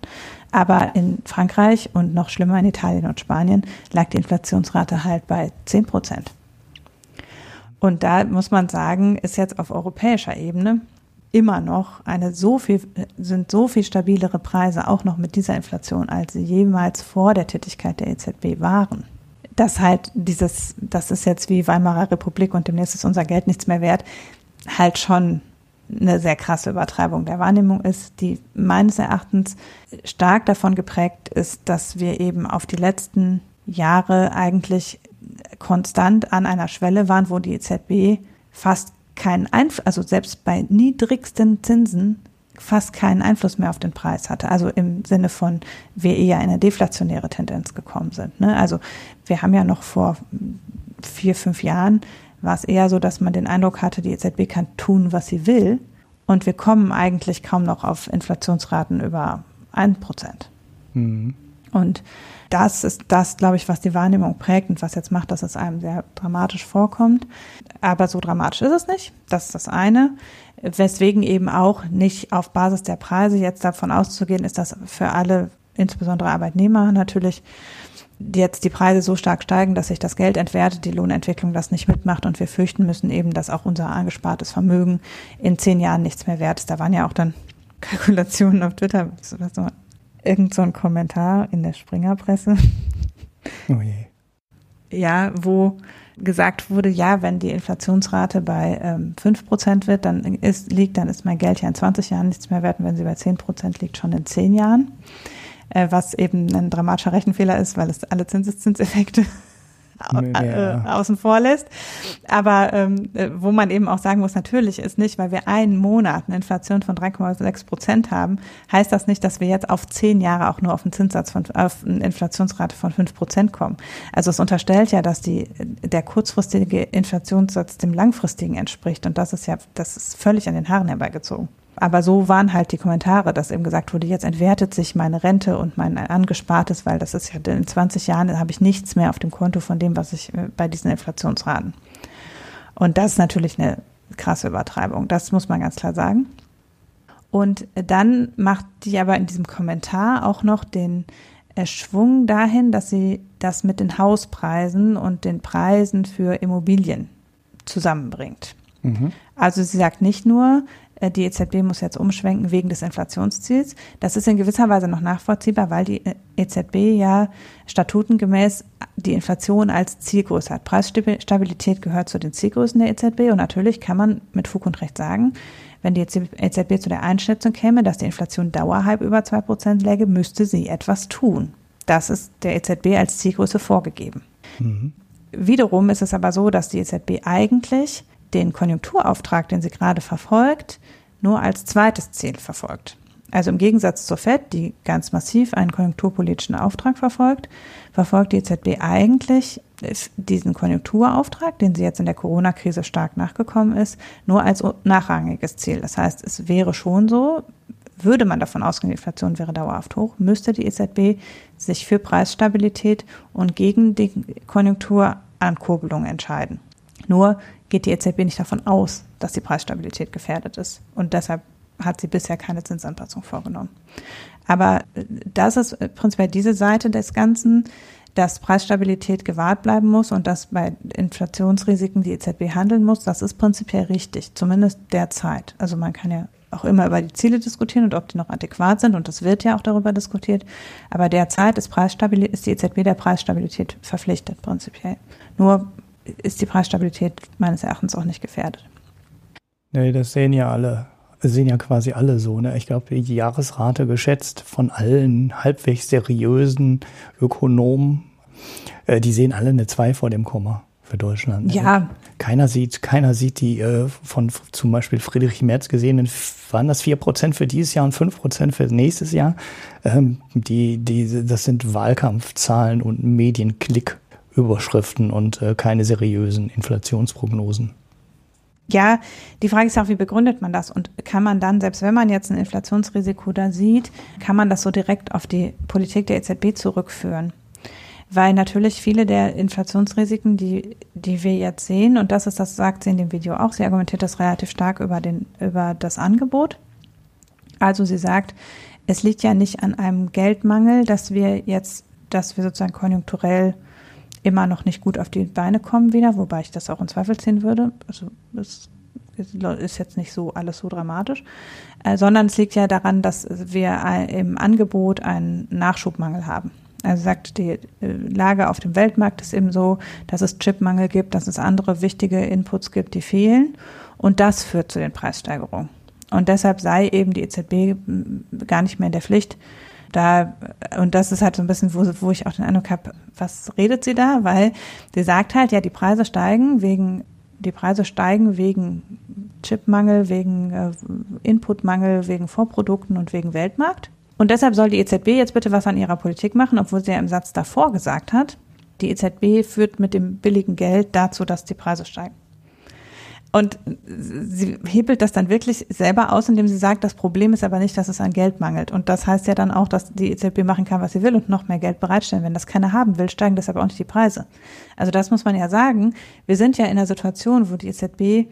Aber in Frankreich und noch schlimmer in Italien und Spanien lag die Inflationsrate halt bei 10 Prozent. Und da muss man sagen, ist jetzt auf europäischer Ebene immer noch eine so viel, sind so viel stabilere Preise auch noch mit dieser Inflation, als sie jemals vor der Tätigkeit der EZB waren. Das halt dieses, das ist jetzt wie Weimarer Republik und demnächst ist unser Geld nichts mehr wert, halt schon eine sehr krasse Übertreibung der Wahrnehmung ist, die meines Erachtens stark davon geprägt ist, dass wir eben auf die letzten Jahre eigentlich konstant an einer Schwelle waren, wo die EZB fast keinen Einfluss, also selbst bei niedrigsten Zinsen fast keinen Einfluss mehr auf den Preis hatte. Also im Sinne von, wir eher in eine deflationäre Tendenz gekommen sind. Ne? Also wir haben ja noch vor vier, fünf Jahren war es eher so, dass man den Eindruck hatte, die EZB kann tun, was sie will. Und wir kommen eigentlich kaum noch auf Inflationsraten über ein Prozent. Mhm. Und das ist das, glaube ich, was die Wahrnehmung prägt und was jetzt macht, dass es einem sehr dramatisch vorkommt. Aber so dramatisch ist es nicht. Das ist das eine. Weswegen eben auch nicht auf Basis der Preise jetzt davon auszugehen ist, dass für alle, insbesondere Arbeitnehmer natürlich, jetzt die Preise so stark steigen, dass sich das Geld entwertet, die Lohnentwicklung das nicht mitmacht und wir fürchten müssen eben, dass auch unser angespartes Vermögen in zehn Jahren nichts mehr wert ist. Da waren ja auch dann Kalkulationen auf Twitter, was so, irgend so ein Kommentar in der Springerpresse. Oh je. Ja, wo gesagt wurde, ja, wenn die Inflationsrate bei ähm, 5% wird, dann ist, liegt, dann ist mein Geld ja in 20 Jahren nichts mehr wert. Und wenn sie bei 10% liegt, schon in 10 Jahren was eben ein dramatischer Rechenfehler ist, weil es alle Zinseszinseffekte ja. Äh, außen vor lässt. Aber ähm, äh, wo man eben auch sagen muss, natürlich ist nicht, weil wir einen Monat eine Inflation von 3,6 Prozent haben, heißt das nicht, dass wir jetzt auf zehn Jahre auch nur auf einen Zinssatz von, auf eine Inflationsrate von fünf Prozent kommen. Also es unterstellt ja, dass die, der kurzfristige Inflationssatz dem langfristigen entspricht. Und das ist ja, das ist völlig an den Haaren herbeigezogen. Aber so waren halt die Kommentare, dass eben gesagt wurde, jetzt entwertet sich meine Rente und mein Angespartes, weil das ist ja in 20 Jahren habe ich nichts mehr auf dem Konto von dem, was ich äh, bei diesen Inflationsraten. Und das ist natürlich eine krasse Übertreibung. Das muss man ganz klar sagen. Und dann macht die aber in diesem Kommentar auch noch den äh, Schwung dahin, dass sie das mit den Hauspreisen und den Preisen für Immobilien zusammenbringt. Mhm. Also sie sagt nicht nur, die EZB muss jetzt umschwenken wegen des Inflationsziels. Das ist in gewisser Weise noch nachvollziehbar, weil die EZB ja statutengemäß die Inflation als Zielgröße hat. Preisstabilität gehört zu den Zielgrößen der EZB und natürlich kann man mit Fug und Recht sagen, wenn die EZB zu der Einschätzung käme, dass die Inflation dauerhalb über zwei Prozent läge, müsste sie etwas tun. Das ist der EZB als Zielgröße vorgegeben. Mhm. Wiederum ist es aber so, dass die EZB eigentlich den Konjunkturauftrag, den sie gerade verfolgt, nur als zweites Ziel verfolgt. Also im Gegensatz zur Fed, die ganz massiv einen konjunkturpolitischen Auftrag verfolgt, verfolgt die EZB eigentlich diesen Konjunkturauftrag, den sie jetzt in der Corona-Krise stark nachgekommen ist, nur als nachrangiges Ziel. Das heißt, es wäre schon so, würde man davon ausgehen, die Inflation wäre dauerhaft hoch, müsste die EZB sich für Preisstabilität und gegen die Konjunkturankurbelung entscheiden. Nur geht die EZB nicht davon aus, dass die Preisstabilität gefährdet ist. Und deshalb hat sie bisher keine Zinsanpassung vorgenommen. Aber das ist prinzipiell diese Seite des Ganzen, dass Preisstabilität gewahrt bleiben muss und dass bei Inflationsrisiken die EZB handeln muss. Das ist prinzipiell richtig, zumindest derzeit. Also man kann ja auch immer über die Ziele diskutieren und ob die noch adäquat sind und das wird ja auch darüber diskutiert. Aber derzeit ist, ist die EZB der Preisstabilität verpflichtet prinzipiell. Nur ist die Preisstabilität meines Erachtens auch nicht gefährdet. Nee, das sehen ja alle sehen ja quasi alle so. Ne? Ich glaube, die Jahresrate geschätzt von allen halbwegs seriösen Ökonomen, äh, die sehen alle eine 2 vor dem Komma für Deutschland. Ne? Ja. Keiner sieht, keiner sieht die äh, von zum Beispiel Friedrich Merz gesehenen, waren das 4% für dieses Jahr und 5% für nächstes Jahr. Ähm, die, die, das sind Wahlkampfzahlen und Medienklick-Überschriften und äh, keine seriösen Inflationsprognosen. Ja, die Frage ist auch, wie begründet man das? Und kann man dann, selbst wenn man jetzt ein Inflationsrisiko da sieht, kann man das so direkt auf die Politik der EZB zurückführen? Weil natürlich viele der Inflationsrisiken, die, die wir jetzt sehen, und das ist, das sagt sie in dem Video auch, sie argumentiert das relativ stark über, den, über das Angebot. Also sie sagt, es liegt ja nicht an einem Geldmangel, dass wir jetzt, dass wir sozusagen konjunkturell immer noch nicht gut auf die Beine kommen wieder, wobei ich das auch in Zweifel ziehen würde. Also es ist jetzt nicht so alles so dramatisch, äh, sondern es liegt ja daran, dass wir im Angebot einen Nachschubmangel haben. Also sagt die äh, Lage auf dem Weltmarkt ist eben so, dass es Chipmangel gibt, dass es andere wichtige Inputs gibt, die fehlen und das führt zu den Preissteigerungen. Und deshalb sei eben die EZB gar nicht mehr in der Pflicht, da, und das ist halt so ein bisschen, wo, wo ich auch den Eindruck habe, was redet sie da? Weil sie sagt halt, ja, die Preise steigen wegen, die Preise steigen wegen Chipmangel, wegen äh, Inputmangel, wegen Vorprodukten und wegen Weltmarkt. Und deshalb soll die EZB jetzt bitte was an ihrer Politik machen, obwohl sie ja im Satz davor gesagt hat, die EZB führt mit dem billigen Geld dazu, dass die Preise steigen. Und sie hebelt das dann wirklich selber aus, indem sie sagt, das Problem ist aber nicht, dass es an Geld mangelt. Und das heißt ja dann auch, dass die EZB machen kann, was sie will und noch mehr Geld bereitstellen. Wenn das keiner haben will, steigen deshalb auch nicht die Preise. Also das muss man ja sagen. Wir sind ja in einer Situation, wo die EZB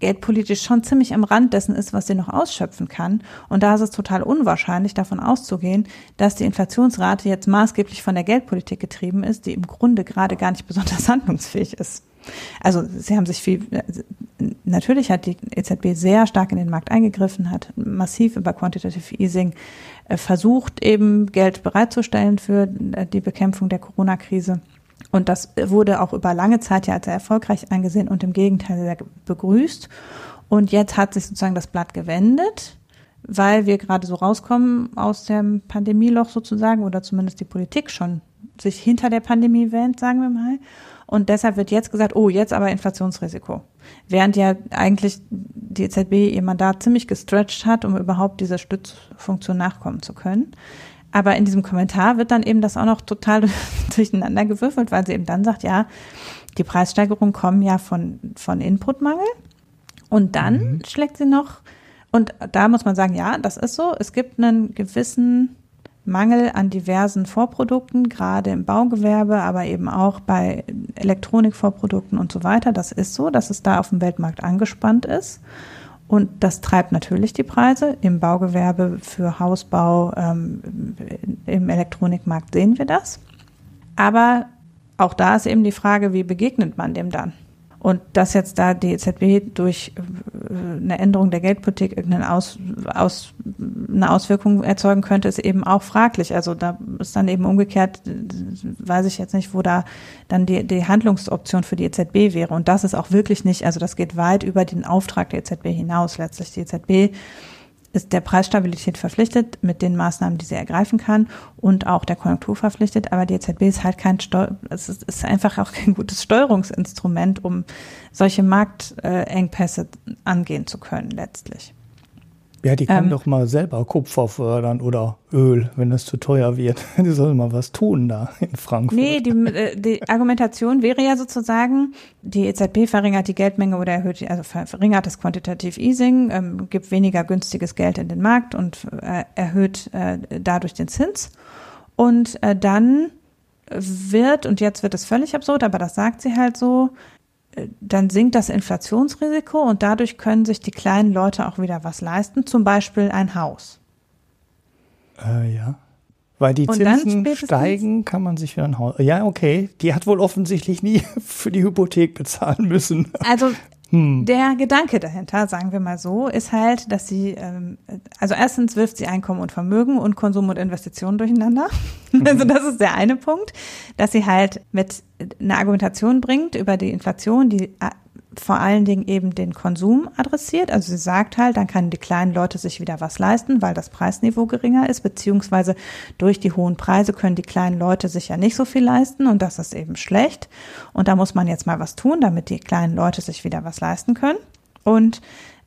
geldpolitisch schon ziemlich am Rand dessen ist, was sie noch ausschöpfen kann. Und da ist es total unwahrscheinlich, davon auszugehen, dass die Inflationsrate jetzt maßgeblich von der Geldpolitik getrieben ist, die im Grunde gerade gar nicht besonders handlungsfähig ist. Also sie haben sich viel, natürlich hat die EZB sehr stark in den Markt eingegriffen, hat massiv über Quantitative Easing äh, versucht, eben Geld bereitzustellen für äh, die Bekämpfung der Corona-Krise. Und das wurde auch über lange Zeit ja als sehr erfolgreich angesehen und im Gegenteil sehr begrüßt. Und jetzt hat sich sozusagen das Blatt gewendet, weil wir gerade so rauskommen aus dem Pandemieloch sozusagen oder zumindest die Politik schon sich hinter der Pandemie wähnt, sagen wir mal. Und deshalb wird jetzt gesagt, oh, jetzt aber Inflationsrisiko. Während ja eigentlich die EZB ihr Mandat ziemlich gestretched hat, um überhaupt dieser Stützfunktion nachkommen zu können. Aber in diesem Kommentar wird dann eben das auch noch total durcheinander gewürfelt, weil sie eben dann sagt, ja, die Preissteigerungen kommen ja von, von Inputmangel. Und dann mhm. schlägt sie noch, und da muss man sagen, ja, das ist so, es gibt einen gewissen Mangel an diversen Vorprodukten, gerade im Baugewerbe, aber eben auch bei Elektronikvorprodukten und so weiter. Das ist so, dass es da auf dem Weltmarkt angespannt ist. Und das treibt natürlich die Preise. Im Baugewerbe für Hausbau, ähm, im Elektronikmarkt sehen wir das. Aber auch da ist eben die Frage, wie begegnet man dem dann? Und dass jetzt da die EZB durch äh, eine Änderung der Geldpolitik irgendeine Aus, Aus, eine Auswirkung erzeugen könnte, ist eben auch fraglich. Also da ist dann eben umgekehrt, weiß ich jetzt nicht, wo da dann die, die Handlungsoption für die EZB wäre. Und das ist auch wirklich nicht, also das geht weit über den Auftrag der EZB hinaus. Letztlich die EZB ist der Preisstabilität verpflichtet mit den Maßnahmen, die sie ergreifen kann und auch der Konjunktur verpflichtet. Aber die EZB ist halt kein Steu es ist, ist einfach auch kein gutes Steuerungsinstrument, um solche Marktengpässe angehen zu können letztlich. Ja, die können ähm, doch mal selber Kupfer fördern oder Öl, wenn das zu teuer wird. Die sollen mal was tun da in Frankfurt. Nee, die, äh, die Argumentation wäre ja sozusagen, die EZB verringert die Geldmenge oder erhöht, also verringert das Quantitative Easing, ähm, gibt weniger günstiges Geld in den Markt und äh, erhöht äh, dadurch den Zins. Und äh, dann wird, und jetzt wird es völlig absurd, aber das sagt sie halt so, dann sinkt das Inflationsrisiko und dadurch können sich die kleinen Leute auch wieder was leisten, zum Beispiel ein Haus. Äh, ja. Weil die Zinsen steigen, kann man sich wieder ein Haus. Ja, okay. Die hat wohl offensichtlich nie für die Hypothek bezahlen müssen. Also hm. Der Gedanke dahinter, sagen wir mal so, ist halt, dass sie, ähm, also erstens wirft sie Einkommen und Vermögen und Konsum und Investitionen durcheinander. Mhm. Also das ist der eine Punkt, dass sie halt mit einer Argumentation bringt über die Inflation, die vor allen Dingen eben den Konsum adressiert. Also sie sagt halt, dann können die kleinen Leute sich wieder was leisten, weil das Preisniveau geringer ist, beziehungsweise durch die hohen Preise können die kleinen Leute sich ja nicht so viel leisten und das ist eben schlecht. Und da muss man jetzt mal was tun, damit die kleinen Leute sich wieder was leisten können. Und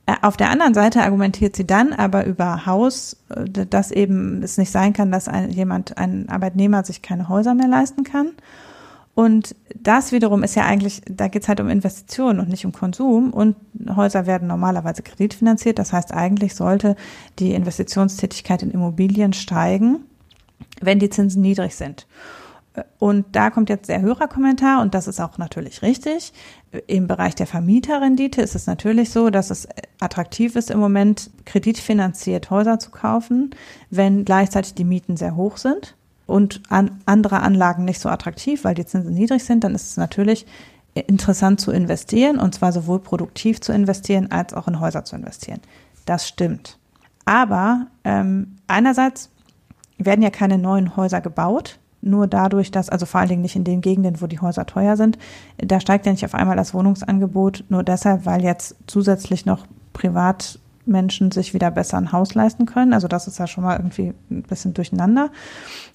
äh, auf der anderen Seite argumentiert sie dann aber über Haus, äh, dass eben es nicht sein kann, dass ein, jemand, ein Arbeitnehmer sich keine Häuser mehr leisten kann. Und das wiederum ist ja eigentlich, da geht es halt um Investitionen und nicht um Konsum. Und Häuser werden normalerweise kreditfinanziert. Das heißt, eigentlich sollte die Investitionstätigkeit in Immobilien steigen, wenn die Zinsen niedrig sind. Und da kommt jetzt der Hörerkommentar und das ist auch natürlich richtig. Im Bereich der Vermieterrendite ist es natürlich so, dass es attraktiv ist, im Moment kreditfinanziert Häuser zu kaufen, wenn gleichzeitig die Mieten sehr hoch sind und an andere Anlagen nicht so attraktiv, weil die Zinsen niedrig sind, dann ist es natürlich interessant zu investieren und zwar sowohl produktiv zu investieren als auch in Häuser zu investieren. Das stimmt. Aber ähm, einerseits werden ja keine neuen Häuser gebaut, nur dadurch, dass, also vor allen Dingen nicht in den Gegenden, wo die Häuser teuer sind, da steigt ja nicht auf einmal das Wohnungsangebot, nur deshalb, weil jetzt zusätzlich noch privat Menschen sich wieder besser ein Haus leisten können. Also das ist ja schon mal irgendwie ein bisschen durcheinander.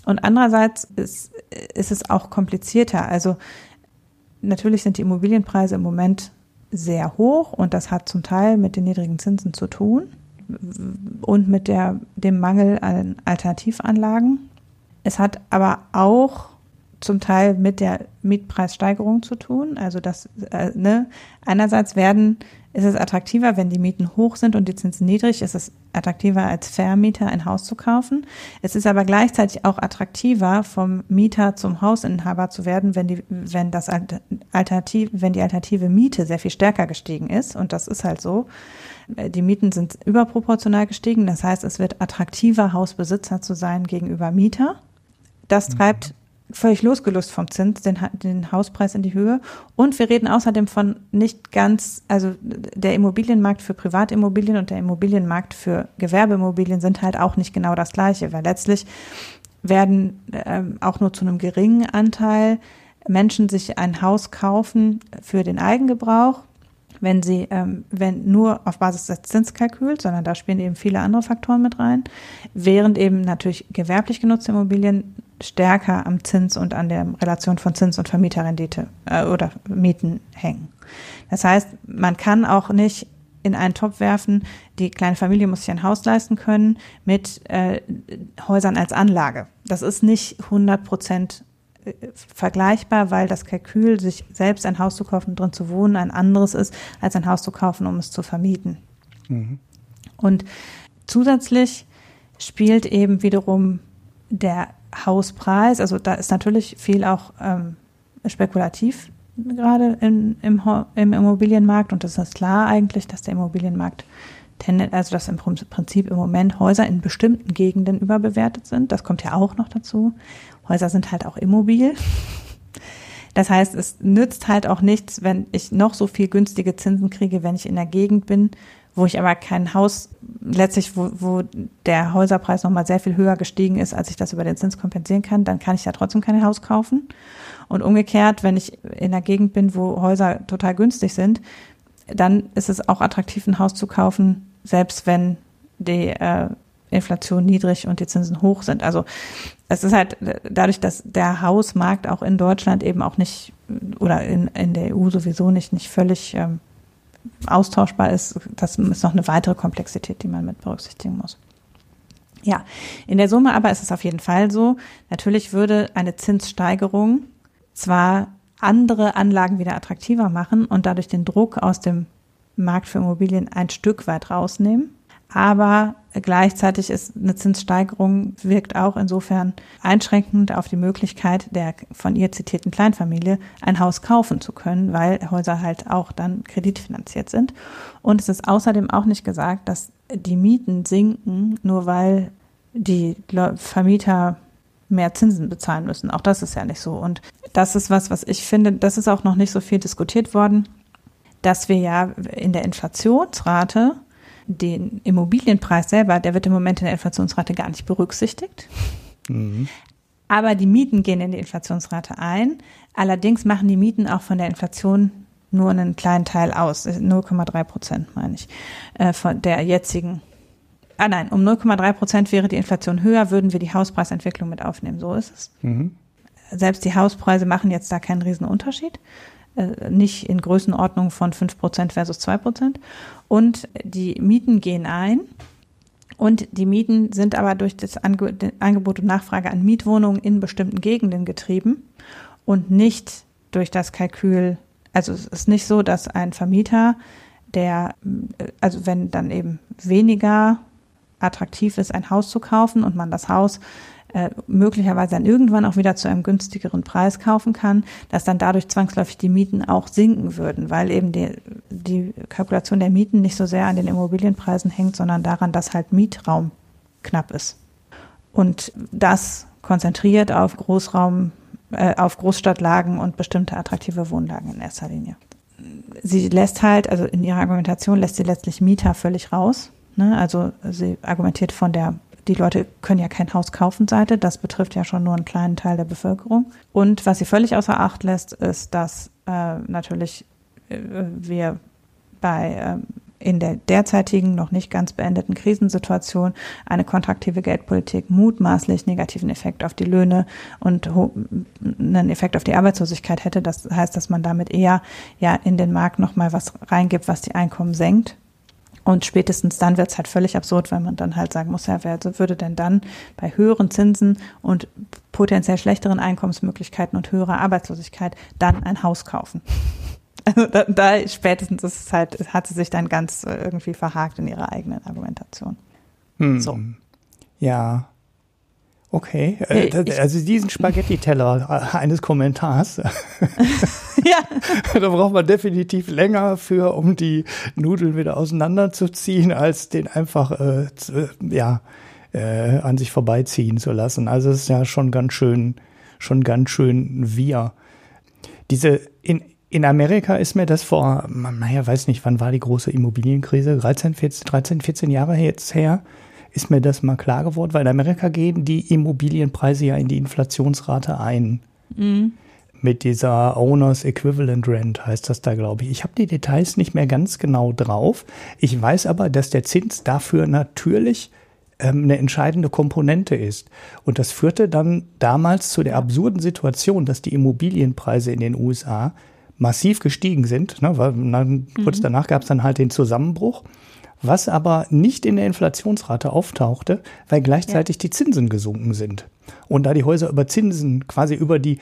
Und andererseits ist, ist es auch komplizierter. Also natürlich sind die Immobilienpreise im Moment sehr hoch und das hat zum Teil mit den niedrigen Zinsen zu tun und mit der, dem Mangel an Alternativanlagen. Es hat aber auch zum Teil mit der Mietpreissteigerung zu tun. Also das, äh, ne, einerseits werden ist es attraktiver, wenn die Mieten hoch sind und die Zinsen niedrig, ist es attraktiver als Vermieter ein Haus zu kaufen. Es ist aber gleichzeitig auch attraktiver, vom Mieter zum Hausinhaber zu werden, wenn die, wenn das Alternativ, wenn die alternative Miete sehr viel stärker gestiegen ist. Und das ist halt so. Die Mieten sind überproportional gestiegen. Das heißt, es wird attraktiver, Hausbesitzer zu sein gegenüber Mieter. Das treibt völlig losgelöst vom Zins, den, den Hauspreis in die Höhe. Und wir reden außerdem von nicht ganz, also der Immobilienmarkt für Privatimmobilien und der Immobilienmarkt für Gewerbeimmobilien sind halt auch nicht genau das gleiche, weil letztlich werden ähm, auch nur zu einem geringen Anteil Menschen sich ein Haus kaufen für den Eigengebrauch, wenn sie, ähm, wenn nur auf Basis des Zinskalküls, sondern da spielen eben viele andere Faktoren mit rein, während eben natürlich gewerblich genutzte Immobilien stärker am Zins und an der Relation von Zins und Vermieterrendite äh, oder Mieten hängen. Das heißt, man kann auch nicht in einen Topf werfen, die kleine Familie muss sich ein Haus leisten können mit äh, Häusern als Anlage. Das ist nicht 100 Prozent äh, vergleichbar, weil das Kalkül, sich selbst ein Haus zu kaufen, drin zu wohnen, ein anderes ist, als ein Haus zu kaufen, um es zu vermieten. Mhm. Und zusätzlich spielt eben wiederum der Hauspreis, also da ist natürlich viel auch ähm, spekulativ gerade in, im, im Immobilienmarkt und das ist klar eigentlich, dass der Immobilienmarkt also dass im Prinzip im Moment Häuser in bestimmten Gegenden überbewertet sind. Das kommt ja auch noch dazu. Häuser sind halt auch immobil. Das heißt, es nützt halt auch nichts, wenn ich noch so viel günstige Zinsen kriege, wenn ich in der Gegend bin, wo ich aber kein Haus, letztlich, wo, wo der Häuserpreis nochmal sehr viel höher gestiegen ist, als ich das über den Zins kompensieren kann, dann kann ich ja trotzdem kein Haus kaufen. Und umgekehrt, wenn ich in einer Gegend bin, wo Häuser total günstig sind, dann ist es auch attraktiv, ein Haus zu kaufen, selbst wenn die äh, Inflation niedrig und die Zinsen hoch sind. Also es ist halt dadurch, dass der Hausmarkt auch in Deutschland eben auch nicht oder in, in der EU sowieso nicht, nicht völlig ähm, austauschbar ist. Das ist noch eine weitere Komplexität, die man mit berücksichtigen muss. Ja, in der Summe aber ist es auf jeden Fall so. Natürlich würde eine Zinssteigerung zwar andere Anlagen wieder attraktiver machen und dadurch den Druck aus dem Markt für Immobilien ein Stück weit rausnehmen. Aber gleichzeitig ist eine Zinssteigerung wirkt auch insofern einschränkend auf die Möglichkeit der von ihr zitierten Kleinfamilie ein Haus kaufen zu können, weil Häuser halt auch dann kreditfinanziert sind. Und es ist außerdem auch nicht gesagt, dass die Mieten sinken, nur weil die Vermieter mehr Zinsen bezahlen müssen. Auch das ist ja nicht so. Und das ist was, was ich finde, das ist auch noch nicht so viel diskutiert worden, dass wir ja in der Inflationsrate den Immobilienpreis selber, der wird im Moment in der Inflationsrate gar nicht berücksichtigt. Mhm. Aber die Mieten gehen in die Inflationsrate ein. Allerdings machen die Mieten auch von der Inflation nur einen kleinen Teil aus. 0,3 Prozent, meine ich, äh, von der jetzigen. Ah nein, um 0,3 Prozent wäre die Inflation höher, würden wir die Hauspreisentwicklung mit aufnehmen. So ist es. Mhm. Selbst die Hauspreise machen jetzt da keinen riesen Unterschied. Äh, nicht in Größenordnung von 5% versus 2%. Und die Mieten gehen ein. Und die Mieten sind aber durch das Angebot und Nachfrage an Mietwohnungen in bestimmten Gegenden getrieben und nicht durch das Kalkül. Also es ist nicht so, dass ein Vermieter, der, also wenn dann eben weniger attraktiv ist, ein Haus zu kaufen und man das Haus äh, möglicherweise dann irgendwann auch wieder zu einem günstigeren Preis kaufen kann, dass dann dadurch zwangsläufig die Mieten auch sinken würden, weil eben die, die Kalkulation der Mieten nicht so sehr an den Immobilienpreisen hängt, sondern daran, dass halt Mietraum knapp ist. Und das konzentriert auf Großraum, äh, auf Großstadtlagen und bestimmte attraktive Wohnlagen in erster Linie. Sie lässt halt, also in ihrer Argumentation lässt sie letztlich Mieter völlig raus. Ne? Also sie argumentiert von der die Leute können ja kein Haus kaufen Seite. Das betrifft ja schon nur einen kleinen Teil der Bevölkerung. Und was sie völlig außer Acht lässt, ist, dass äh, natürlich äh, wir bei äh, in der derzeitigen noch nicht ganz beendeten Krisensituation eine kontraktive Geldpolitik mutmaßlich negativen Effekt auf die Löhne und einen Effekt auf die Arbeitslosigkeit hätte. Das heißt, dass man damit eher ja in den Markt nochmal was reingibt, was die Einkommen senkt und spätestens dann wird es halt völlig absurd, weil man dann halt sagen muss, ja, wer würde denn dann bei höheren Zinsen und potenziell schlechteren Einkommensmöglichkeiten und höherer Arbeitslosigkeit dann ein Haus kaufen? Also da, da spätestens ist es halt, hat sie sich dann ganz äh, irgendwie verhakt in ihrer eigenen Argumentation. Hm. So. Ja. Okay, äh, ich, also diesen Spaghetti-Teller äh, eines Kommentars. ja. da braucht man definitiv länger für, um die Nudeln wieder auseinanderzuziehen, als den einfach äh, zu, ja äh, an sich vorbeiziehen zu lassen. Also es ist ja schon ganz schön, schon ganz schön wir. Diese in in Amerika ist mir das vor, naja, weiß nicht, wann war die große Immobilienkrise? 13, 14, 13, 14 Jahre jetzt her ist mir das mal klar geworden, weil in Amerika gehen die Immobilienpreise ja in die Inflationsrate ein. Mhm. Mit dieser Owners Equivalent Rent heißt das da, glaube ich. Ich habe die Details nicht mehr ganz genau drauf. Ich weiß aber, dass der Zins dafür natürlich ähm, eine entscheidende Komponente ist. Und das führte dann damals zu der absurden Situation, dass die Immobilienpreise in den USA massiv gestiegen sind. Ne, weil dann, kurz mhm. danach gab es dann halt den Zusammenbruch was aber nicht in der Inflationsrate auftauchte, weil gleichzeitig ja. die Zinsen gesunken sind. Und da die Häuser über Zinsen quasi über die,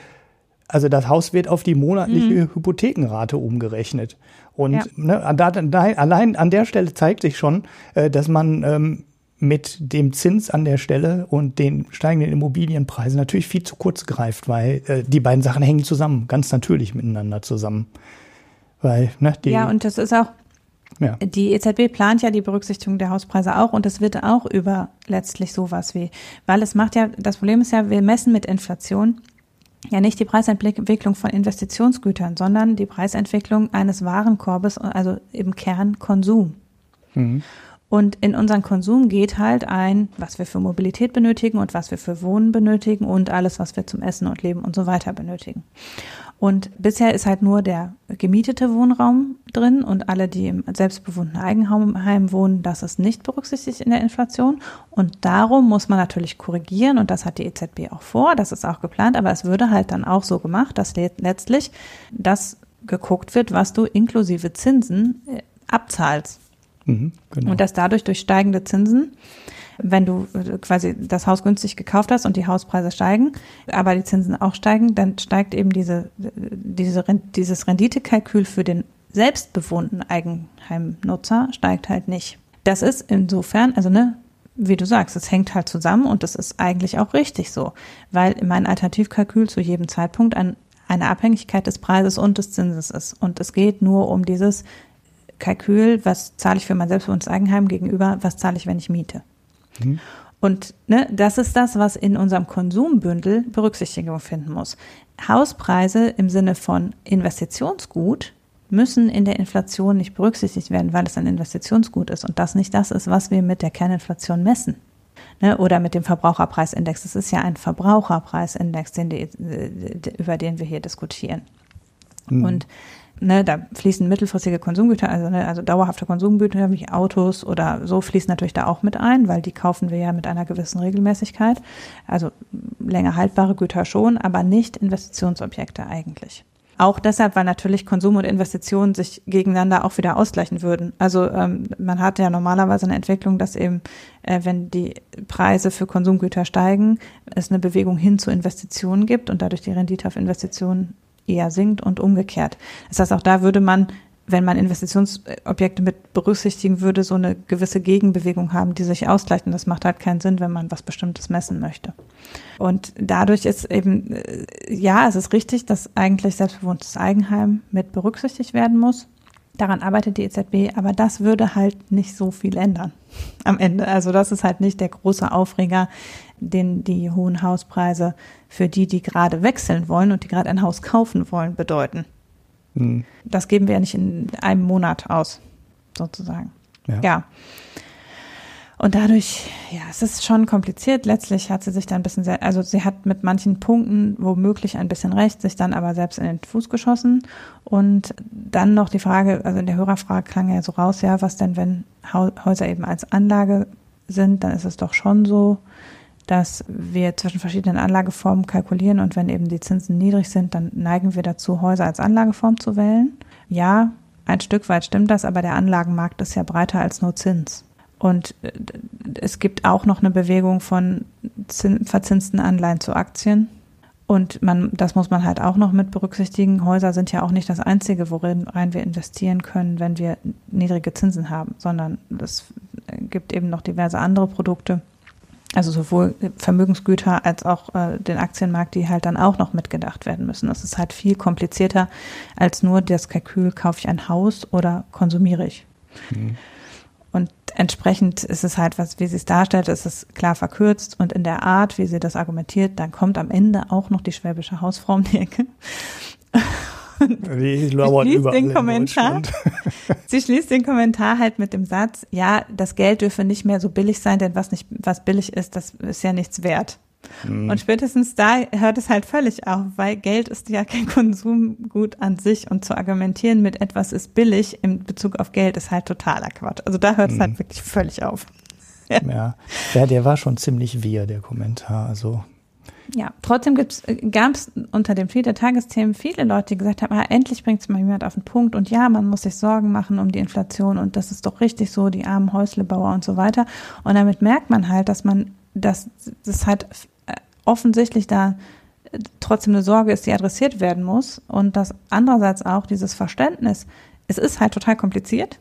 also das Haus wird auf die monatliche mhm. Hypothekenrate umgerechnet. Und ja. ne, da, da, allein an der Stelle zeigt sich schon, äh, dass man ähm, mit dem Zins an der Stelle und den steigenden Immobilienpreisen natürlich viel zu kurz greift, weil äh, die beiden Sachen hängen zusammen, ganz natürlich miteinander zusammen. Weil, ne, die, ja, und das ist auch, ja. Die EZB plant ja die Berücksichtigung der Hauspreise auch und es wird auch über letztlich sowas wie, weil es macht ja, das Problem ist ja, wir messen mit Inflation ja nicht die Preisentwicklung von Investitionsgütern, sondern die Preisentwicklung eines Warenkorbes, also im Kern Konsum. Mhm. Und in unseren Konsum geht halt ein, was wir für Mobilität benötigen und was wir für Wohnen benötigen und alles, was wir zum Essen und Leben und so weiter benötigen. Und bisher ist halt nur der gemietete Wohnraum drin und alle, die im selbstbewohnten Eigenheim wohnen, das ist nicht berücksichtigt in der Inflation. Und darum muss man natürlich korrigieren und das hat die EZB auch vor, das ist auch geplant, aber es würde halt dann auch so gemacht, dass letztlich das geguckt wird, was du inklusive Zinsen äh, abzahlst. Mhm, genau. Und dass dadurch durch steigende Zinsen, wenn du äh, quasi das Haus günstig gekauft hast und die Hauspreise steigen, aber die Zinsen auch steigen, dann steigt eben diese, diese, dieses Renditekalkül für den selbstbewohnten Eigenheimnutzer steigt halt nicht. Das ist insofern, also ne, wie du sagst, es hängt halt zusammen und das ist eigentlich auch richtig so, weil mein Alternativkalkül zu jedem Zeitpunkt ein, eine Abhängigkeit des Preises und des Zinses ist. Und es geht nur um dieses Kalkül, was zahle ich für mein selbstbewohntes Eigenheim gegenüber, was zahle ich, wenn ich miete. Mhm. Und ne, das ist das, was in unserem Konsumbündel Berücksichtigung finden muss. Hauspreise im Sinne von Investitionsgut müssen in der Inflation nicht berücksichtigt werden, weil es ein Investitionsgut ist und das nicht das ist, was wir mit der Kerninflation messen. Ne? Oder mit dem Verbraucherpreisindex. Das ist ja ein Verbraucherpreisindex, den die, über den wir hier diskutieren. Mhm. Und ne, da fließen mittelfristige Konsumgüter, also, ne, also dauerhafte Konsumgüter wie Autos oder so fließen natürlich da auch mit ein, weil die kaufen wir ja mit einer gewissen Regelmäßigkeit. Also länger haltbare Güter schon, aber nicht Investitionsobjekte eigentlich. Auch deshalb, weil natürlich Konsum und Investitionen sich gegeneinander auch wieder ausgleichen würden. Also ähm, man hat ja normalerweise eine Entwicklung, dass eben, äh, wenn die Preise für Konsumgüter steigen, es eine Bewegung hin zu Investitionen gibt und dadurch die Rendite auf Investitionen eher sinkt und umgekehrt. Das heißt, auch da würde man wenn man Investitionsobjekte mit berücksichtigen würde, so eine gewisse Gegenbewegung haben, die sich ausgleichen. Das macht halt keinen Sinn, wenn man was Bestimmtes messen möchte. Und dadurch ist eben, äh, ja, es ist richtig, dass eigentlich selbstbewohntes Eigenheim mit berücksichtigt werden muss. Daran arbeitet die EZB, aber das würde halt nicht so viel ändern am Ende. Also das ist halt nicht der große Aufreger, den die hohen Hauspreise für die, die gerade wechseln wollen und die gerade ein Haus kaufen wollen, bedeuten. Mhm. Das geben wir ja nicht in einem Monat aus, sozusagen. Ja. ja. Und dadurch, ja, es ist schon kompliziert. Letztlich hat sie sich dann ein bisschen, sehr, also sie hat mit manchen Punkten womöglich ein bisschen recht, sich dann aber selbst in den Fuß geschossen. Und dann noch die Frage, also in der Hörerfrage klang ja so raus, ja, was denn, wenn Häuser eben als Anlage sind, dann ist es doch schon so, dass wir zwischen verschiedenen Anlageformen kalkulieren und wenn eben die Zinsen niedrig sind, dann neigen wir dazu, Häuser als Anlageform zu wählen. Ja, ein Stück weit stimmt das, aber der Anlagenmarkt ist ja breiter als nur Zins. Und äh, es gibt auch noch eine Bewegung von verzinsten Anleihen zu Aktien. Und man, das muss man halt auch noch mit berücksichtigen. Häuser sind ja auch nicht das Einzige, worin wir investieren können, wenn wir niedrige Zinsen haben, sondern es gibt eben noch diverse andere Produkte also sowohl Vermögensgüter als auch äh, den Aktienmarkt, die halt dann auch noch mitgedacht werden müssen. Das ist halt viel komplizierter als nur das Kalkül, kaufe ich ein Haus oder konsumiere ich. Mhm. Und entsprechend ist es halt, was, wie sie es darstellt, ist es klar verkürzt und in der Art, wie sie das argumentiert, dann kommt am Ende auch noch die schwäbische Hausfrau um die Ecke die lauern sie schließt den Kommentar. sie schließt den Kommentar halt mit dem Satz, ja, das Geld dürfe nicht mehr so billig sein, denn was nicht, was billig ist, das ist ja nichts wert. Mhm. Und spätestens da hört es halt völlig auf, weil Geld ist ja kein Konsumgut an sich und zu argumentieren mit etwas ist billig in Bezug auf Geld ist halt totaler Quatsch. Also da hört es halt mhm. wirklich völlig auf. Ja. ja. ja, der war schon ziemlich wir, der Kommentar. Also ja, trotzdem gab es unter dem Feed der Tagesthemen viele Leute, die gesagt haben, ah, endlich bringt es mal jemand auf den Punkt. Und ja, man muss sich Sorgen machen um die Inflation und das ist doch richtig so, die armen Häuslebauer und so weiter. Und damit merkt man halt, dass man, dass das halt äh, offensichtlich da äh, trotzdem eine Sorge ist, die adressiert werden muss. Und dass andererseits auch dieses Verständnis, es ist halt total kompliziert,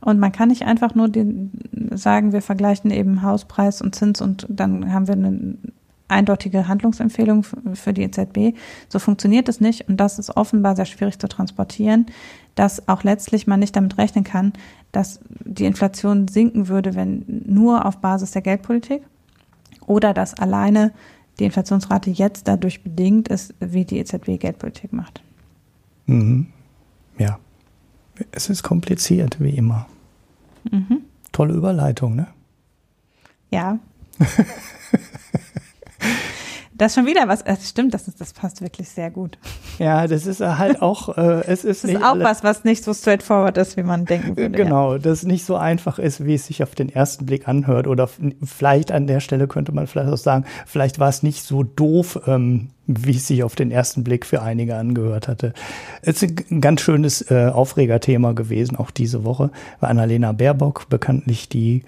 und man kann nicht einfach nur den, sagen, wir vergleichen eben Hauspreis und Zins und dann haben wir eine eindeutige Handlungsempfehlung für die EZB. So funktioniert es nicht und das ist offenbar sehr schwierig zu transportieren, dass auch letztlich man nicht damit rechnen kann, dass die Inflation sinken würde, wenn nur auf Basis der Geldpolitik oder dass alleine die Inflationsrate jetzt dadurch bedingt ist, wie die EZB Geldpolitik macht. Mhm. Ja, es ist kompliziert, wie immer. Mhm. Tolle Überleitung, ne? Ja. Das ist schon wieder was, das stimmt, das, ist, das passt wirklich sehr gut. Ja, das ist halt auch, äh, es ist Das ist auch was, was nicht so straightforward ist, wie man denken würde. Genau, ja. das nicht so einfach ist, wie es sich auf den ersten Blick anhört. Oder vielleicht an der Stelle könnte man vielleicht auch sagen, vielleicht war es nicht so doof, ähm, wie es sich auf den ersten Blick für einige angehört hatte. Es ist ein ganz schönes äh, Aufregerthema gewesen, auch diese Woche, weil Annalena Baerbock bekanntlich die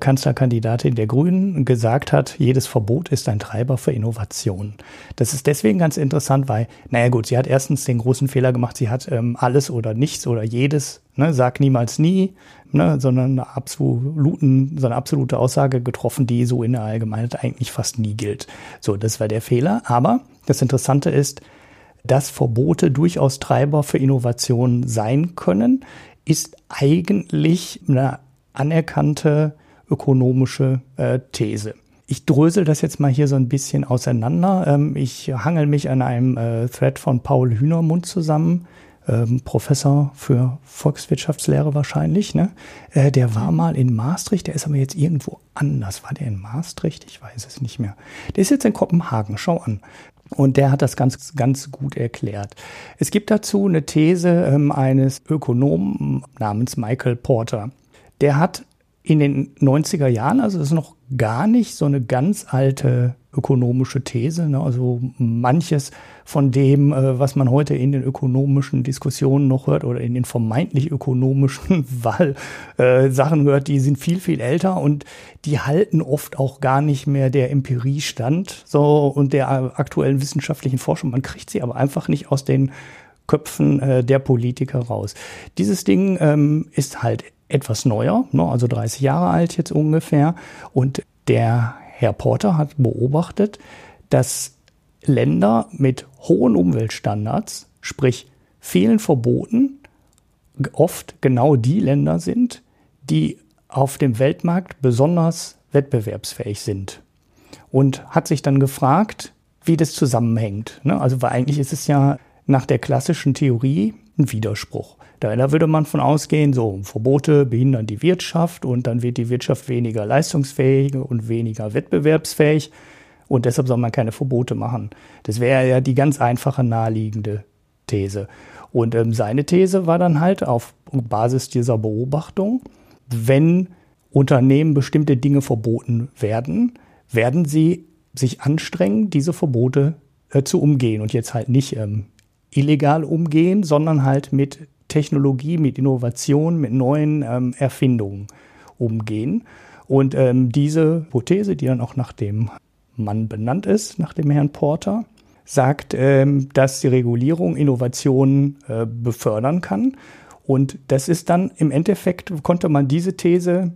Kanzlerkandidatin der Grünen gesagt hat, jedes Verbot ist ein Treiber für Innovation. Das ist deswegen ganz interessant, weil, naja gut, sie hat erstens den großen Fehler gemacht, sie hat ähm, alles oder nichts oder jedes, ne, sag niemals nie, ne, sondern eine, absoluten, so eine absolute Aussage getroffen, die so in der Allgemeinheit eigentlich fast nie gilt. So, das war der Fehler. Aber das Interessante ist, dass Verbote durchaus Treiber für Innovation sein können, ist eigentlich eine anerkannte ökonomische äh, These. Ich drösel das jetzt mal hier so ein bisschen auseinander. Ähm, ich hangel mich an einem äh, Thread von Paul Hühnermund zusammen, ähm, Professor für Volkswirtschaftslehre wahrscheinlich. Ne? Äh, der war mal in Maastricht, der ist aber jetzt irgendwo anders. War der in Maastricht? Ich weiß es nicht mehr. Der ist jetzt in Kopenhagen, schau an. Und der hat das ganz, ganz gut erklärt. Es gibt dazu eine These ähm, eines Ökonomen namens Michael Porter. Der hat in den 90er Jahren, also ist noch gar nicht so eine ganz alte ökonomische These. Ne? Also manches von dem, äh, was man heute in den ökonomischen Diskussionen noch hört oder in den vermeintlich ökonomischen Wahlsachen äh, hört, die sind viel, viel älter und die halten oft auch gar nicht mehr der Empirie stand so, und der aktuellen wissenschaftlichen Forschung. Man kriegt sie aber einfach nicht aus den Köpfen äh, der Politiker raus. Dieses Ding ähm, ist halt etwas neuer, ne, also 30 Jahre alt jetzt ungefähr. Und der Herr Porter hat beobachtet, dass Länder mit hohen Umweltstandards, sprich vielen Verboten, oft genau die Länder sind, die auf dem Weltmarkt besonders wettbewerbsfähig sind. Und hat sich dann gefragt, wie das zusammenhängt. Ne? Also weil eigentlich ist es ja nach der klassischen Theorie ein Widerspruch. Da, da würde man von ausgehen, so Verbote behindern die Wirtschaft und dann wird die Wirtschaft weniger leistungsfähig und weniger wettbewerbsfähig und deshalb soll man keine Verbote machen. Das wäre ja die ganz einfache naheliegende These. Und ähm, seine These war dann halt auf Basis dieser Beobachtung, wenn Unternehmen bestimmte Dinge verboten werden, werden sie sich anstrengen, diese Verbote äh, zu umgehen und jetzt halt nicht ähm, illegal umgehen, sondern halt mit Technologie, mit Innovation, mit neuen ähm, Erfindungen umgehen. Und ähm, diese Hypothese, die dann auch nach dem Mann benannt ist, nach dem Herrn Porter, sagt, ähm, dass die Regulierung Innovationen äh, befördern kann. Und das ist dann im Endeffekt, konnte man diese These,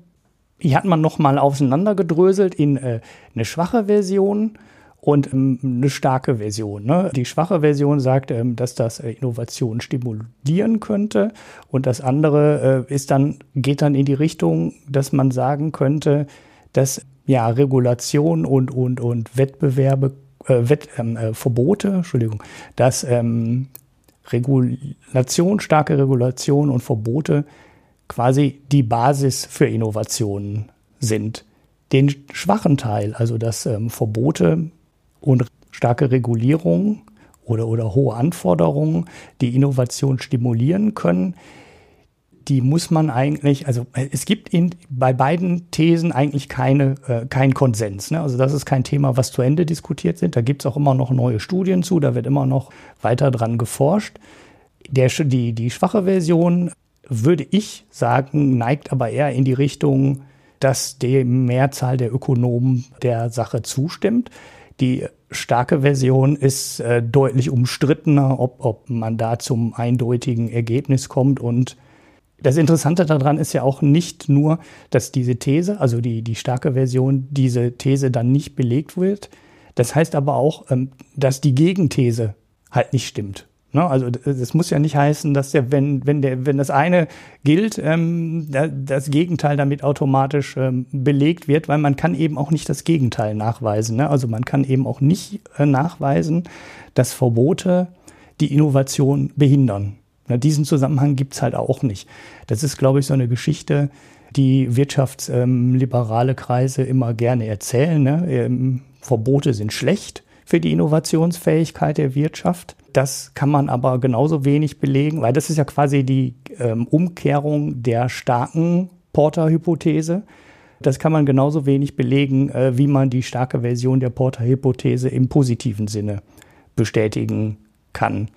die hat man nochmal auseinandergedröselt in äh, eine schwache Version und ähm, eine starke Version. Ne? Die schwache Version sagt, ähm, dass das äh, Innovation stimulieren könnte und das andere äh, ist dann, geht dann in die Richtung, dass man sagen könnte, dass ja Regulation und, und, und Wettbewerbe, äh, Wett, ähm, äh, Verbote, Entschuldigung, dass ähm, Regulation, starke Regulation und Verbote quasi die Basis für Innovationen sind. Den schwachen Teil, also dass ähm, Verbote und starke Regulierung oder, oder hohe Anforderungen, die Innovation stimulieren können, die muss man eigentlich, also es gibt in, bei beiden Thesen eigentlich keine, äh, keinen Konsens. Ne? Also das ist kein Thema, was zu Ende diskutiert sind. Da gibt es auch immer noch neue Studien zu, da wird immer noch weiter dran geforscht. Der, die, die schwache Version, würde ich sagen, neigt aber eher in die Richtung, dass die Mehrzahl der Ökonomen der Sache zustimmt. Die starke Version ist äh, deutlich umstrittener, ob, ob man da zum eindeutigen Ergebnis kommt. Und das Interessante daran ist ja auch nicht nur, dass diese These, also die, die starke Version, diese These dann nicht belegt wird. Das heißt aber auch, ähm, dass die Gegenthese halt nicht stimmt. Ne? Also das muss ja nicht heißen, dass der, wenn, wenn der, wenn das eine gilt, ähm, das Gegenteil damit automatisch ähm, belegt wird, weil man kann eben auch nicht das Gegenteil nachweisen. Ne? Also man kann eben auch nicht äh, nachweisen, dass Verbote die Innovation behindern. Na, diesen Zusammenhang gibt's halt auch nicht. Das ist, glaube ich, so eine Geschichte, die wirtschaftsliberale ähm, Kreise immer gerne erzählen. Ne? Ähm, Verbote sind schlecht für die Innovationsfähigkeit der Wirtschaft. Das kann man aber genauso wenig belegen, weil das ist ja quasi die ähm, Umkehrung der starken Porter-Hypothese. Das kann man genauso wenig belegen, äh, wie man die starke Version der Porter-Hypothese im positiven Sinne bestätigen kann.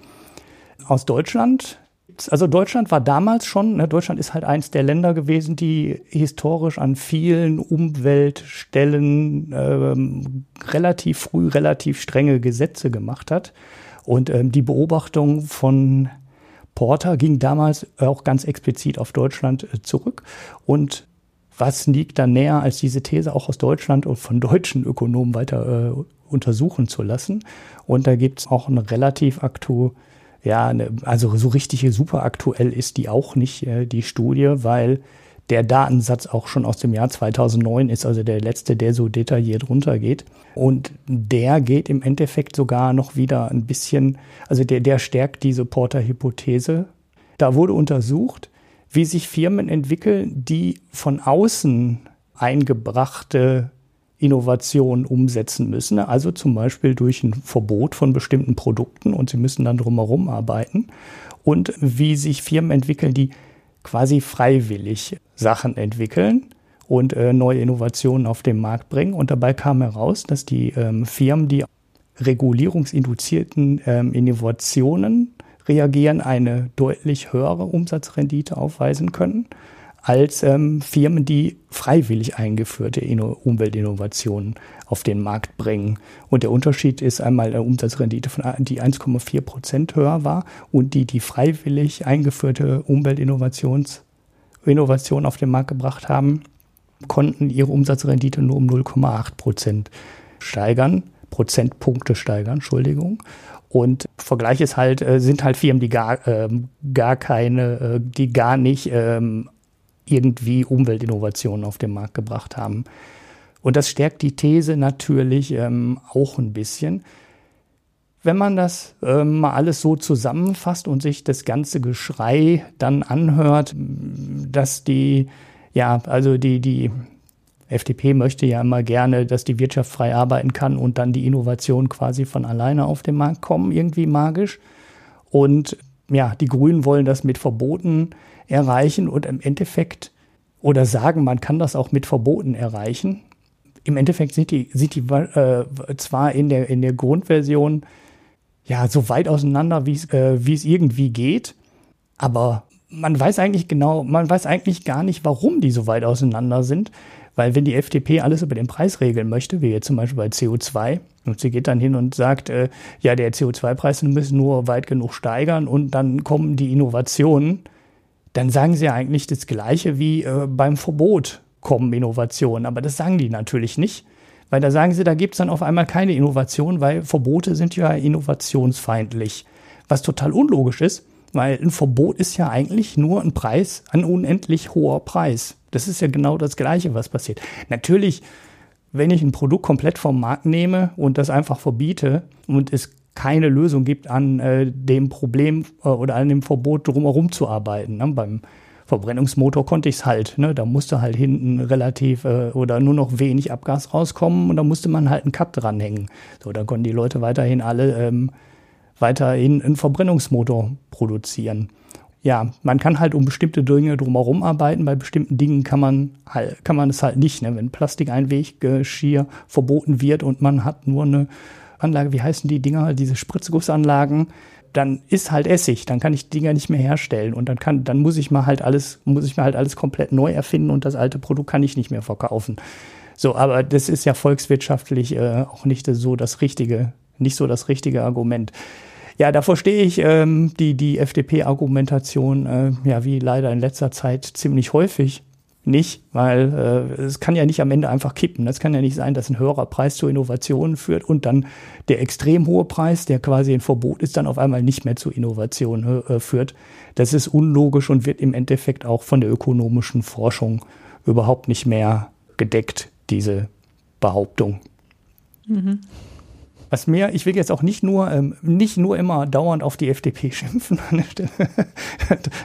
Aus Deutschland also Deutschland war damals schon, ne, Deutschland ist halt eins der Länder gewesen, die historisch an vielen Umweltstellen ähm, relativ früh relativ strenge Gesetze gemacht hat. Und ähm, die Beobachtung von Porter ging damals auch ganz explizit auf Deutschland äh, zurück. Und was liegt da näher, als diese These auch aus Deutschland und von deutschen Ökonomen weiter äh, untersuchen zu lassen? Und da gibt es auch eine relativ aktuelle ja, ne, also so richtig super aktuell ist die auch nicht, äh, die Studie, weil der Datensatz auch schon aus dem Jahr 2009 ist, also der letzte, der so detailliert runtergeht. Und der geht im Endeffekt sogar noch wieder ein bisschen, also der, der stärkt diese Porter-Hypothese. Da wurde untersucht, wie sich Firmen entwickeln, die von außen eingebrachte Innovation umsetzen müssen. Also zum Beispiel durch ein Verbot von bestimmten Produkten und sie müssen dann drumherum arbeiten. Und wie sich Firmen entwickeln, die quasi freiwillig Sachen entwickeln und äh, neue Innovationen auf den Markt bringen. Und dabei kam heraus, dass die ähm, Firmen, die regulierungsinduzierten ähm, Innovationen reagieren, eine deutlich höhere Umsatzrendite aufweisen können als ähm, Firmen, die freiwillig eingeführte Inno Umweltinnovationen auf den Markt bringen. Und der Unterschied ist einmal eine Umsatzrendite, von, die 1,4 Prozent höher war und die, die freiwillig eingeführte Umweltinnovations Innovation auf den Markt gebracht haben, konnten ihre Umsatzrendite nur um 0,8 Prozent steigern, Prozentpunkte steigern, Entschuldigung. Und Vergleich ist halt, äh, sind halt Firmen, die gar, ähm, gar keine, äh, die gar nicht ähm, irgendwie Umweltinnovationen auf den Markt gebracht haben. Und das stärkt die These natürlich ähm, auch ein bisschen. Wenn man das ähm, mal alles so zusammenfasst und sich das ganze Geschrei dann anhört, dass die, ja, also die, die FDP möchte ja immer gerne, dass die Wirtschaft frei arbeiten kann und dann die Innovation quasi von alleine auf den Markt kommen, irgendwie magisch. Und ja, die Grünen wollen das mit Verboten erreichen und im Endeffekt oder sagen, man kann das auch mit Verboten erreichen. Im Endeffekt sind die, sind die äh, zwar in der, in der Grundversion ja so weit auseinander, wie es äh, es irgendwie geht, aber man weiß eigentlich genau, man weiß eigentlich gar nicht, warum die so weit auseinander sind. Weil wenn die FDP alles über den Preis regeln möchte, wie jetzt zum Beispiel bei CO2, und sie geht dann hin und sagt, äh, ja, der CO2-Preis müssen nur weit genug steigern und dann kommen die Innovationen, dann sagen sie ja eigentlich das Gleiche wie äh, beim Verbot kommen Innovationen. Aber das sagen die natürlich nicht, weil da sagen sie, da gibt es dann auf einmal keine Innovation, weil Verbote sind ja innovationsfeindlich. Was total unlogisch ist, weil ein Verbot ist ja eigentlich nur ein Preis, ein unendlich hoher Preis. Das ist ja genau das Gleiche, was passiert. Natürlich, wenn ich ein Produkt komplett vom Markt nehme und das einfach verbiete und es keine Lösung gibt, an äh, dem Problem äh, oder an dem Verbot drumherum zu arbeiten. Ne? Beim Verbrennungsmotor konnte ich es halt. Ne? Da musste halt hinten relativ äh, oder nur noch wenig Abgas rauskommen und da musste man halt einen Cut dranhängen. So, da konnten die Leute weiterhin alle ähm, weiterhin einen Verbrennungsmotor produzieren. Ja, man kann halt um bestimmte Dinge drumherum arbeiten. Bei bestimmten Dingen kann man halt, kann man es halt nicht. Ne? Wenn Plastikeinweggeschirr verboten wird und man hat nur eine Anlage, wie heißen die Dinger, diese Spritzgussanlagen, dann ist halt Essig, dann kann ich die Dinger nicht mehr herstellen und dann kann, dann muss ich mal halt alles, muss ich mir halt alles komplett neu erfinden und das alte Produkt kann ich nicht mehr verkaufen. So, aber das ist ja volkswirtschaftlich äh, auch nicht so das richtige, nicht so das richtige Argument. Ja, da verstehe ich ähm, die, die FDP-Argumentation, äh, ja, wie leider in letzter Zeit ziemlich häufig nicht, weil äh, es kann ja nicht am Ende einfach kippen. Es kann ja nicht sein, dass ein höherer Preis zu Innovationen führt und dann der extrem hohe Preis, der quasi ein Verbot ist, dann auf einmal nicht mehr zu Innovationen äh, führt. Das ist unlogisch und wird im Endeffekt auch von der ökonomischen Forschung überhaupt nicht mehr gedeckt, diese Behauptung. Mhm. Was mir, ich will jetzt auch nicht nur, ähm, nicht nur immer dauernd auf die FDP schimpfen an der Stelle.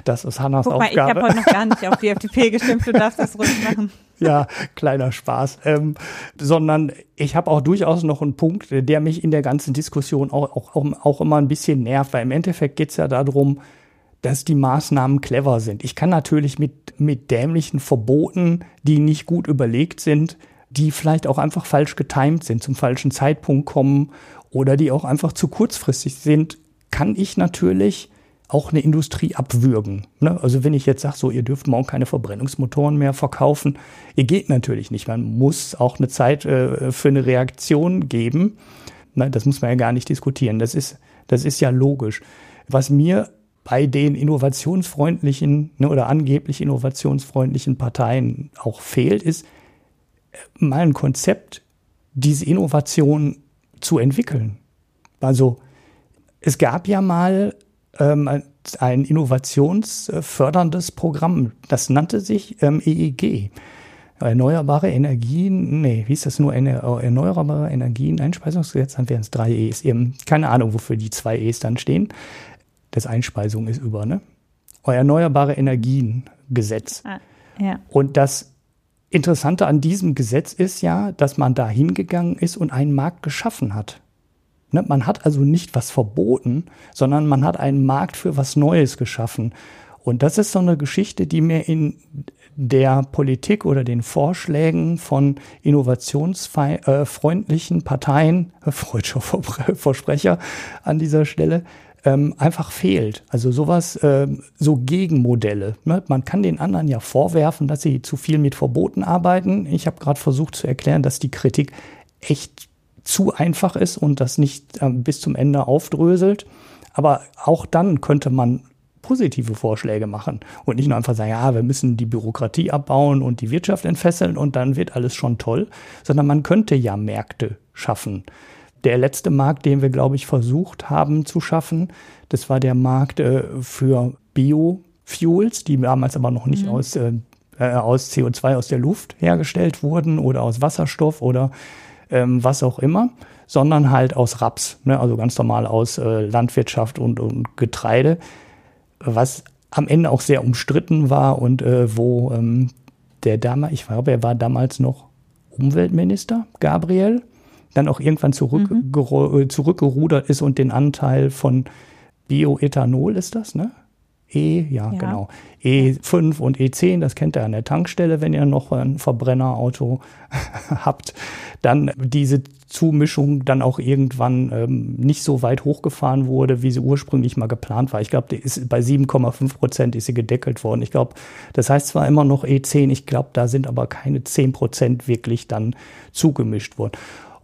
Das ist Hannas Guck mal, Aufgabe. Ich habe heute noch gar nicht auf die FDP geschimpft, du darfst das ruhig machen. ja, kleiner Spaß. Ähm, sondern ich habe auch durchaus noch einen Punkt, der mich in der ganzen Diskussion auch, auch, auch immer ein bisschen nervt, weil im Endeffekt geht es ja darum, dass die Maßnahmen clever sind. Ich kann natürlich mit, mit dämlichen Verboten, die nicht gut überlegt sind, die vielleicht auch einfach falsch getimt sind, zum falschen Zeitpunkt kommen oder die auch einfach zu kurzfristig sind, kann ich natürlich auch eine Industrie abwürgen. Ne? Also wenn ich jetzt sage, so ihr dürft morgen keine Verbrennungsmotoren mehr verkaufen, ihr geht natürlich nicht. Man muss auch eine Zeit äh, für eine Reaktion geben. Ne? Das muss man ja gar nicht diskutieren. Das ist, das ist ja logisch. Was mir bei den innovationsfreundlichen ne, oder angeblich innovationsfreundlichen Parteien auch fehlt, ist mal ein Konzept, diese Innovation zu entwickeln. Also es gab ja mal ähm, ein innovationsförderndes Programm, das nannte sich ähm, EEG. Erneuerbare Energien, nee, wie ist das nur? Erneuerbare Energien, Einspeisungsgesetz, dann wären es drei E's. Eben, keine Ahnung, wofür die zwei E's dann stehen. Das Einspeisung ist über, ne? Erneuerbare Energien Gesetz. Ah, ja. Und das Interessante an diesem Gesetz ist ja, dass man da hingegangen ist und einen Markt geschaffen hat. Ne? Man hat also nicht was verboten, sondern man hat einen Markt für was Neues geschaffen. Und das ist so eine Geschichte, die mir in der Politik oder den Vorschlägen von innovationsfreundlichen Parteien, freudscher Versprecher an dieser Stelle, ähm, einfach fehlt. Also sowas, ähm, so Gegenmodelle. Ne? Man kann den anderen ja vorwerfen, dass sie zu viel mit Verboten arbeiten. Ich habe gerade versucht zu erklären, dass die Kritik echt zu einfach ist und das nicht äh, bis zum Ende aufdröselt. Aber auch dann könnte man positive Vorschläge machen und nicht nur einfach sagen, ja, wir müssen die Bürokratie abbauen und die Wirtschaft entfesseln und dann wird alles schon toll, sondern man könnte ja Märkte schaffen. Der letzte Markt, den wir, glaube ich, versucht haben zu schaffen, das war der Markt äh, für Biofuels, die damals aber noch nicht mhm. aus, äh, äh aus CO2 aus der Luft hergestellt wurden oder aus Wasserstoff oder ähm, was auch immer, sondern halt aus Raps, ne? also ganz normal aus äh, Landwirtschaft und, und Getreide, was am Ende auch sehr umstritten war und äh, wo ähm, der damals, ich glaube, er war damals noch Umweltminister, Gabriel, dann auch irgendwann zurück, mhm. Äh, zurückgerudert ist und den Anteil von Bioethanol ist das, ne? E, ja, ja, genau. E5 und E10, das kennt ihr an der Tankstelle, wenn ihr noch ein Verbrennerauto habt. Dann diese Zumischung dann auch irgendwann ähm, nicht so weit hochgefahren wurde, wie sie ursprünglich mal geplant war. Ich glaube, bei 7,5 Prozent ist sie gedeckelt worden. Ich glaube, das heißt zwar immer noch E10, ich glaube, da sind aber keine 10 Prozent wirklich dann zugemischt worden.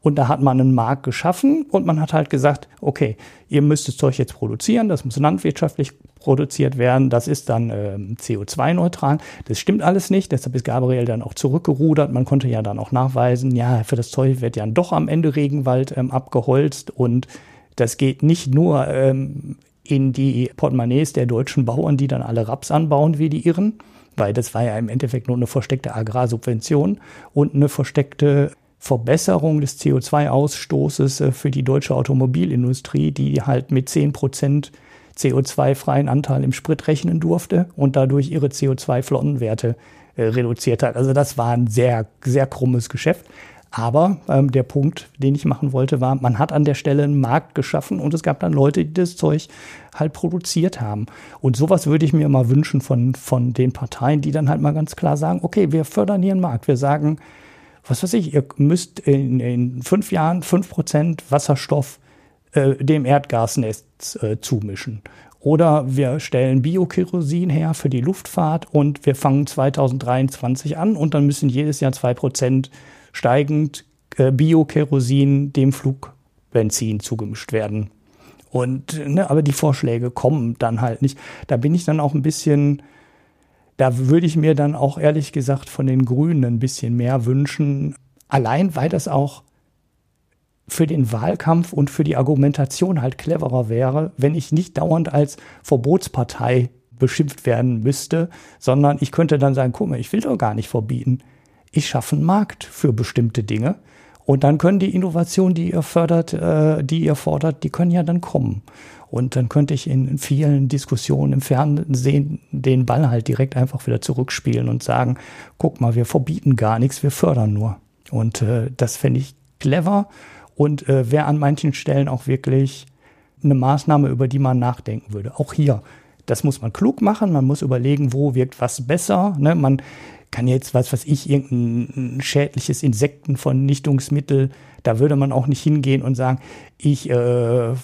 Und da hat man einen Markt geschaffen und man hat halt gesagt, okay, ihr müsst das Zeug jetzt produzieren, das muss landwirtschaftlich produziert werden, das ist dann ähm, CO2-neutral. Das stimmt alles nicht, deshalb ist Gabriel dann auch zurückgerudert. Man konnte ja dann auch nachweisen, ja, für das Zeug wird ja doch am Ende Regenwald ähm, abgeholzt und das geht nicht nur ähm, in die Portemonnaies der deutschen Bauern, die dann alle Raps anbauen wie die Irren, weil das war ja im Endeffekt nur eine versteckte Agrarsubvention und eine versteckte Verbesserung des CO2-Ausstoßes äh, für die deutsche Automobilindustrie, die halt mit 10 Prozent CO2-freien Anteil im Sprit rechnen durfte und dadurch ihre CO2-Flottenwerte äh, reduziert hat. Also das war ein sehr, sehr krummes Geschäft. Aber ähm, der Punkt, den ich machen wollte, war, man hat an der Stelle einen Markt geschaffen und es gab dann Leute, die das Zeug halt produziert haben. Und sowas würde ich mir mal wünschen von, von den Parteien, die dann halt mal ganz klar sagen, okay, wir fördern hier einen Markt. Wir sagen, was weiß ich, ihr müsst in, in fünf Jahren fünf Prozent Wasserstoff äh, dem Erdgasnetz äh, zumischen. Oder wir stellen Biokerosin her für die Luftfahrt und wir fangen 2023 an und dann müssen jedes Jahr zwei Prozent steigend äh, Biokerosin dem Flugbenzin zugemischt werden. Und, ne, aber die Vorschläge kommen dann halt nicht. Da bin ich dann auch ein bisschen da würde ich mir dann auch ehrlich gesagt von den Grünen ein bisschen mehr wünschen. Allein weil das auch für den Wahlkampf und für die Argumentation halt cleverer wäre, wenn ich nicht dauernd als Verbotspartei beschimpft werden müsste, sondern ich könnte dann sagen, guck mal, ich will doch gar nicht verbieten. Ich schaffe einen Markt für bestimmte Dinge Und dann können die Innovationen, die ihr fördert, äh, die ihr fordert, die können ja dann kommen. Und dann könnte ich in vielen Diskussionen im Fernsehen den Ball halt direkt einfach wieder zurückspielen und sagen, guck mal, wir verbieten gar nichts, wir fördern nur. Und äh, das fände ich clever und äh, wäre an manchen Stellen auch wirklich eine Maßnahme, über die man nachdenken würde. Auch hier. Das muss man klug machen, man muss überlegen, wo wirkt was besser. Ne? Man kann jetzt, was weiß ich, irgendein schädliches Insektenvernichtungsmittel da würde man auch nicht hingehen und sagen, ich äh,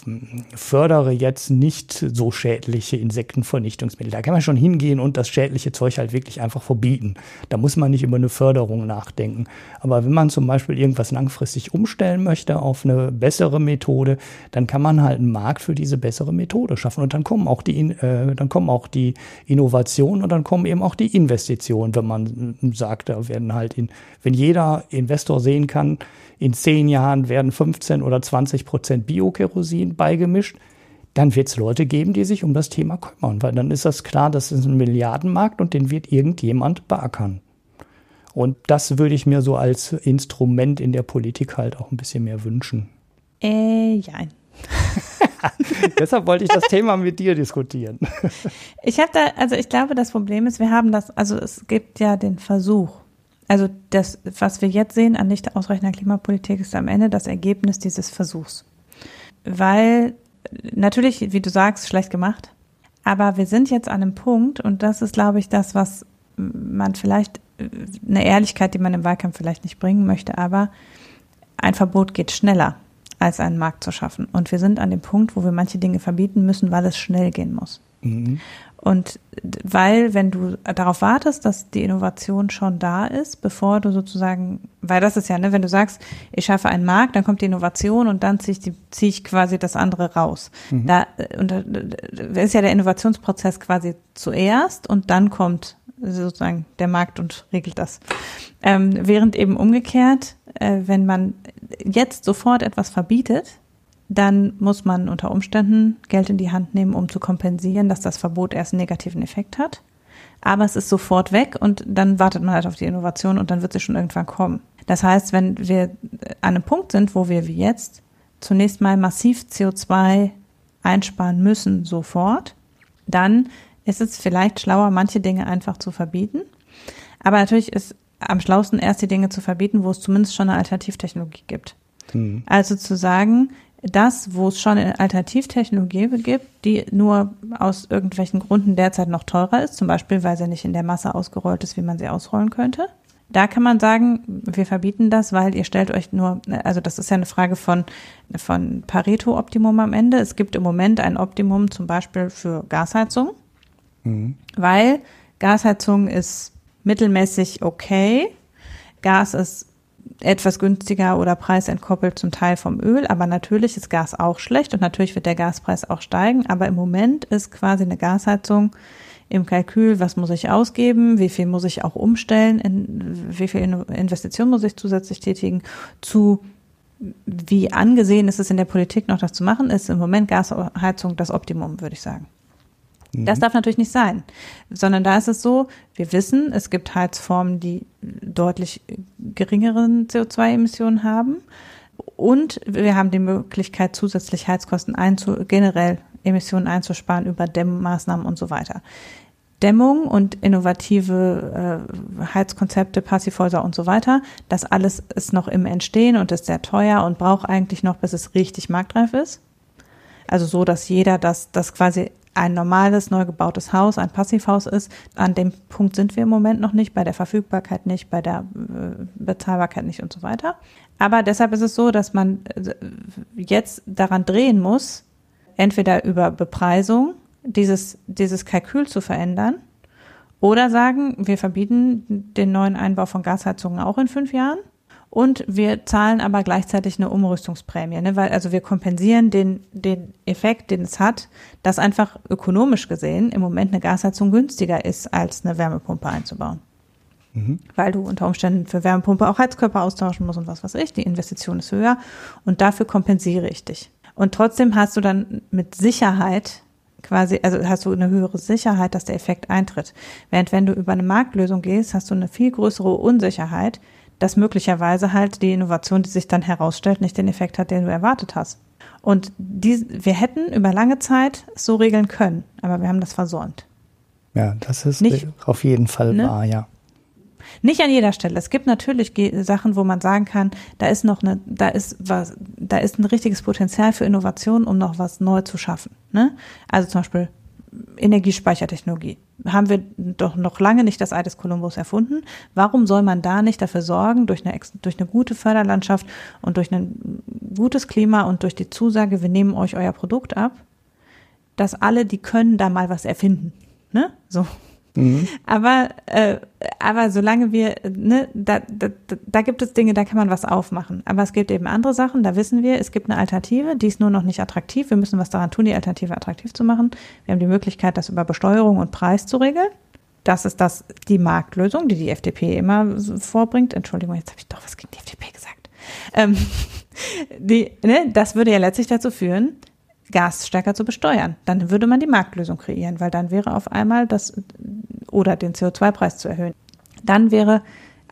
fördere jetzt nicht so schädliche Insektenvernichtungsmittel. Da kann man schon hingehen und das schädliche Zeug halt wirklich einfach verbieten. Da muss man nicht über eine Förderung nachdenken. Aber wenn man zum Beispiel irgendwas langfristig umstellen möchte auf eine bessere Methode, dann kann man halt einen Markt für diese bessere Methode schaffen. Und dann kommen auch die, äh, dann kommen auch die Innovationen und dann kommen eben auch die Investitionen, wenn man sagt, da werden halt in, wenn jeder Investor sehen kann, in zehn Jahren werden 15 oder 20 Prozent Biokerosin beigemischt, dann wird es Leute geben, die sich um das Thema kümmern, weil dann ist das klar, das ist ein Milliardenmarkt und den wird irgendjemand beackern. Und das würde ich mir so als Instrument in der Politik halt auch ein bisschen mehr wünschen. Äh, ja. Deshalb wollte ich das Thema mit dir diskutieren. Ich habe da, also ich glaube, das Problem ist, wir haben das, also es gibt ja den Versuch, also das, was wir jetzt sehen an nicht ausreichender Klimapolitik, ist am Ende das Ergebnis dieses Versuchs. Weil natürlich, wie du sagst, schlecht gemacht, aber wir sind jetzt an einem Punkt und das ist, glaube ich, das, was man vielleicht, eine Ehrlichkeit, die man im Wahlkampf vielleicht nicht bringen möchte, aber ein Verbot geht schneller, als einen Markt zu schaffen. Und wir sind an dem Punkt, wo wir manche Dinge verbieten müssen, weil es schnell gehen muss. Mhm. Und weil, wenn du darauf wartest, dass die Innovation schon da ist, bevor du sozusagen, weil das ist ja, ne, wenn du sagst, ich schaffe einen Markt, dann kommt die Innovation und dann ziehe ich, die, ziehe ich quasi das andere raus. Mhm. Da, und da ist ja der Innovationsprozess quasi zuerst und dann kommt sozusagen der Markt und regelt das. Ähm, während eben umgekehrt, äh, wenn man jetzt sofort etwas verbietet, dann muss man unter Umständen Geld in die Hand nehmen, um zu kompensieren, dass das Verbot erst einen negativen Effekt hat. Aber es ist sofort weg und dann wartet man halt auf die Innovation und dann wird sie schon irgendwann kommen. Das heißt, wenn wir an einem Punkt sind, wo wir wie jetzt zunächst mal massiv CO2 einsparen müssen sofort, dann ist es vielleicht schlauer, manche Dinge einfach zu verbieten. Aber natürlich ist am schlausten erst die Dinge zu verbieten, wo es zumindest schon eine Alternativtechnologie gibt. Hm. Also zu sagen, das, wo es schon eine Alternativtechnologie gibt, die nur aus irgendwelchen Gründen derzeit noch teurer ist, zum Beispiel weil sie nicht in der Masse ausgerollt ist, wie man sie ausrollen könnte. Da kann man sagen, wir verbieten das, weil ihr stellt euch nur, also das ist ja eine Frage von, von Pareto-Optimum am Ende. Es gibt im Moment ein Optimum zum Beispiel für Gasheizung, mhm. weil Gasheizung ist mittelmäßig okay. Gas ist etwas günstiger oder preisentkoppelt zum Teil vom Öl, aber natürlich ist Gas auch schlecht und natürlich wird der Gaspreis auch steigen, aber im Moment ist quasi eine Gasheizung im Kalkül, was muss ich ausgeben, wie viel muss ich auch umstellen, in, wie viel Investition muss ich zusätzlich tätigen, zu wie angesehen ist es in der Politik noch das zu machen, ist im Moment Gasheizung das Optimum, würde ich sagen. Das mhm. darf natürlich nicht sein, sondern da ist es so, wir wissen, es gibt Heizformen, die deutlich geringeren CO2-Emissionen haben und wir haben die Möglichkeit, zusätzlich Heizkosten einzu generell Emissionen einzusparen über Dämmmaßnahmen und so weiter. Dämmung und innovative äh, Heizkonzepte, Passivhäuser und so weiter, das alles ist noch im Entstehen und ist sehr teuer und braucht eigentlich noch, bis es richtig marktreif ist. Also so, dass jeder das, das quasi ein normales, neu gebautes Haus, ein Passivhaus ist. An dem Punkt sind wir im Moment noch nicht, bei der Verfügbarkeit nicht, bei der äh, Bezahlbarkeit nicht und so weiter. Aber deshalb ist es so, dass man äh, jetzt daran drehen muss, entweder über Bepreisung dieses, dieses Kalkül zu verändern oder sagen, wir verbieten den neuen Einbau von Gasheizungen auch in fünf Jahren und wir zahlen aber gleichzeitig eine Umrüstungsprämie, ne? weil also wir kompensieren den, den Effekt, den es hat, dass einfach ökonomisch gesehen im Moment eine Gasheizung günstiger ist, als eine Wärmepumpe einzubauen. Mhm. Weil du unter Umständen für Wärmepumpe auch Heizkörper austauschen musst und was weiß ich. Die Investition ist höher und dafür kompensiere ich dich. Und trotzdem hast du dann mit Sicherheit quasi, also hast du eine höhere Sicherheit, dass der Effekt eintritt. Während wenn du über eine Marktlösung gehst, hast du eine viel größere Unsicherheit, dass möglicherweise halt die Innovation, die sich dann herausstellt, nicht den Effekt hat, den du erwartet hast. Und die, wir hätten über lange Zeit so regeln können, aber wir haben das versäumt. Ja, das ist nicht, auf jeden Fall ne? wahr, ja. Nicht an jeder Stelle. Es gibt natürlich Sachen, wo man sagen kann, da ist noch eine, da ist was, da ist ein richtiges Potenzial für Innovation, um noch was neu zu schaffen. Ne? Also zum Beispiel Energiespeichertechnologie. Haben wir doch noch lange nicht das Ei des Kolumbus erfunden. Warum soll man da nicht dafür sorgen, durch eine, durch eine gute Förderlandschaft und durch ein gutes Klima und durch die Zusage, wir nehmen euch euer Produkt ab, dass alle, die können, da mal was erfinden. Ne? So. Mhm. Aber, äh, aber solange wir, ne, da, da, da gibt es Dinge, da kann man was aufmachen. Aber es gibt eben andere Sachen, da wissen wir, es gibt eine Alternative, die ist nur noch nicht attraktiv. Wir müssen was daran tun, die Alternative attraktiv zu machen. Wir haben die Möglichkeit, das über Besteuerung und Preis zu regeln. Das ist das, die Marktlösung, die die FDP immer vorbringt. Entschuldigung, jetzt habe ich doch was gegen die FDP gesagt. Ähm, die, ne, das würde ja letztlich dazu führen, Gas stärker zu besteuern. Dann würde man die Marktlösung kreieren, weil dann wäre auf einmal das oder den CO2-Preis zu erhöhen. Dann wäre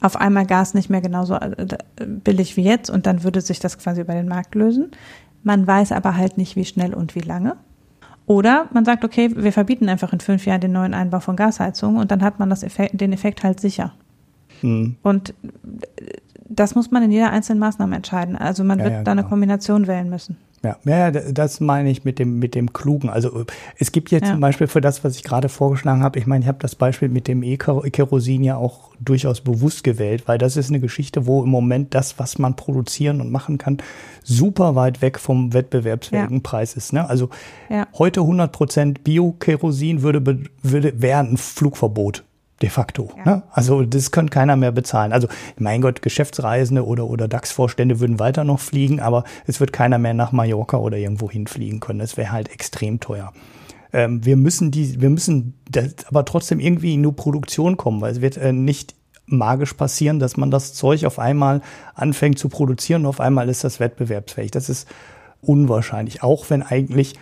auf einmal Gas nicht mehr genauso äh, billig wie jetzt und dann würde sich das quasi über den Markt lösen. Man weiß aber halt nicht, wie schnell und wie lange. Oder man sagt, okay, wir verbieten einfach in fünf Jahren den neuen Einbau von Gasheizungen und dann hat man das Effekt, den Effekt halt sicher. Hm. Und das muss man in jeder einzelnen Maßnahme entscheiden. Also man ja, wird ja, da eine genau. Kombination wählen müssen. Ja, ja, das meine ich mit dem, mit dem Klugen. Also es gibt jetzt ja. zum Beispiel für das, was ich gerade vorgeschlagen habe, ich meine, ich habe das Beispiel mit dem E-Kerosin ja auch durchaus bewusst gewählt, weil das ist eine Geschichte, wo im Moment das, was man produzieren und machen kann, super weit weg vom wettbewerbsfähigen ja. Preis ist. Ne? Also ja. heute 100 Prozent Bio-Kerosin würde, würde, wäre ein Flugverbot de facto. Ja. Ne? Also das kann keiner mehr bezahlen. Also mein Gott, Geschäftsreisende oder, oder DAX-Vorstände würden weiter noch fliegen, aber es wird keiner mehr nach Mallorca oder irgendwo hinfliegen können. Das wäre halt extrem teuer. Ähm, wir müssen die, wir müssen das aber trotzdem irgendwie in eine Produktion kommen, weil es wird äh, nicht magisch passieren, dass man das Zeug auf einmal anfängt zu produzieren und auf einmal ist das wettbewerbsfähig. Das ist unwahrscheinlich, auch wenn eigentlich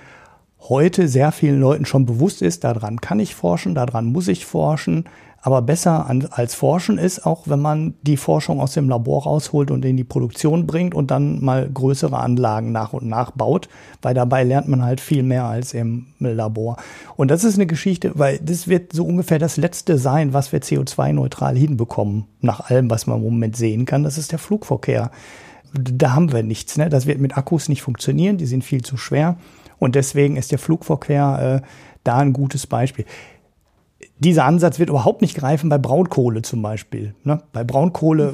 heute sehr vielen Leuten schon bewusst ist, daran kann ich forschen, daran muss ich forschen. Aber besser an, als Forschen ist auch, wenn man die Forschung aus dem Labor rausholt und in die Produktion bringt und dann mal größere Anlagen nach und nach baut, weil dabei lernt man halt viel mehr als im Labor. Und das ist eine Geschichte, weil das wird so ungefähr das letzte sein, was wir CO2-neutral hinbekommen, nach allem, was man im Moment sehen kann. Das ist der Flugverkehr. Da haben wir nichts. Ne? Das wird mit Akkus nicht funktionieren, die sind viel zu schwer. Und deswegen ist der Flugverkehr äh, da ein gutes Beispiel dieser Ansatz wird überhaupt nicht greifen bei Braunkohle zum Beispiel. Ne? Bei Braunkohle,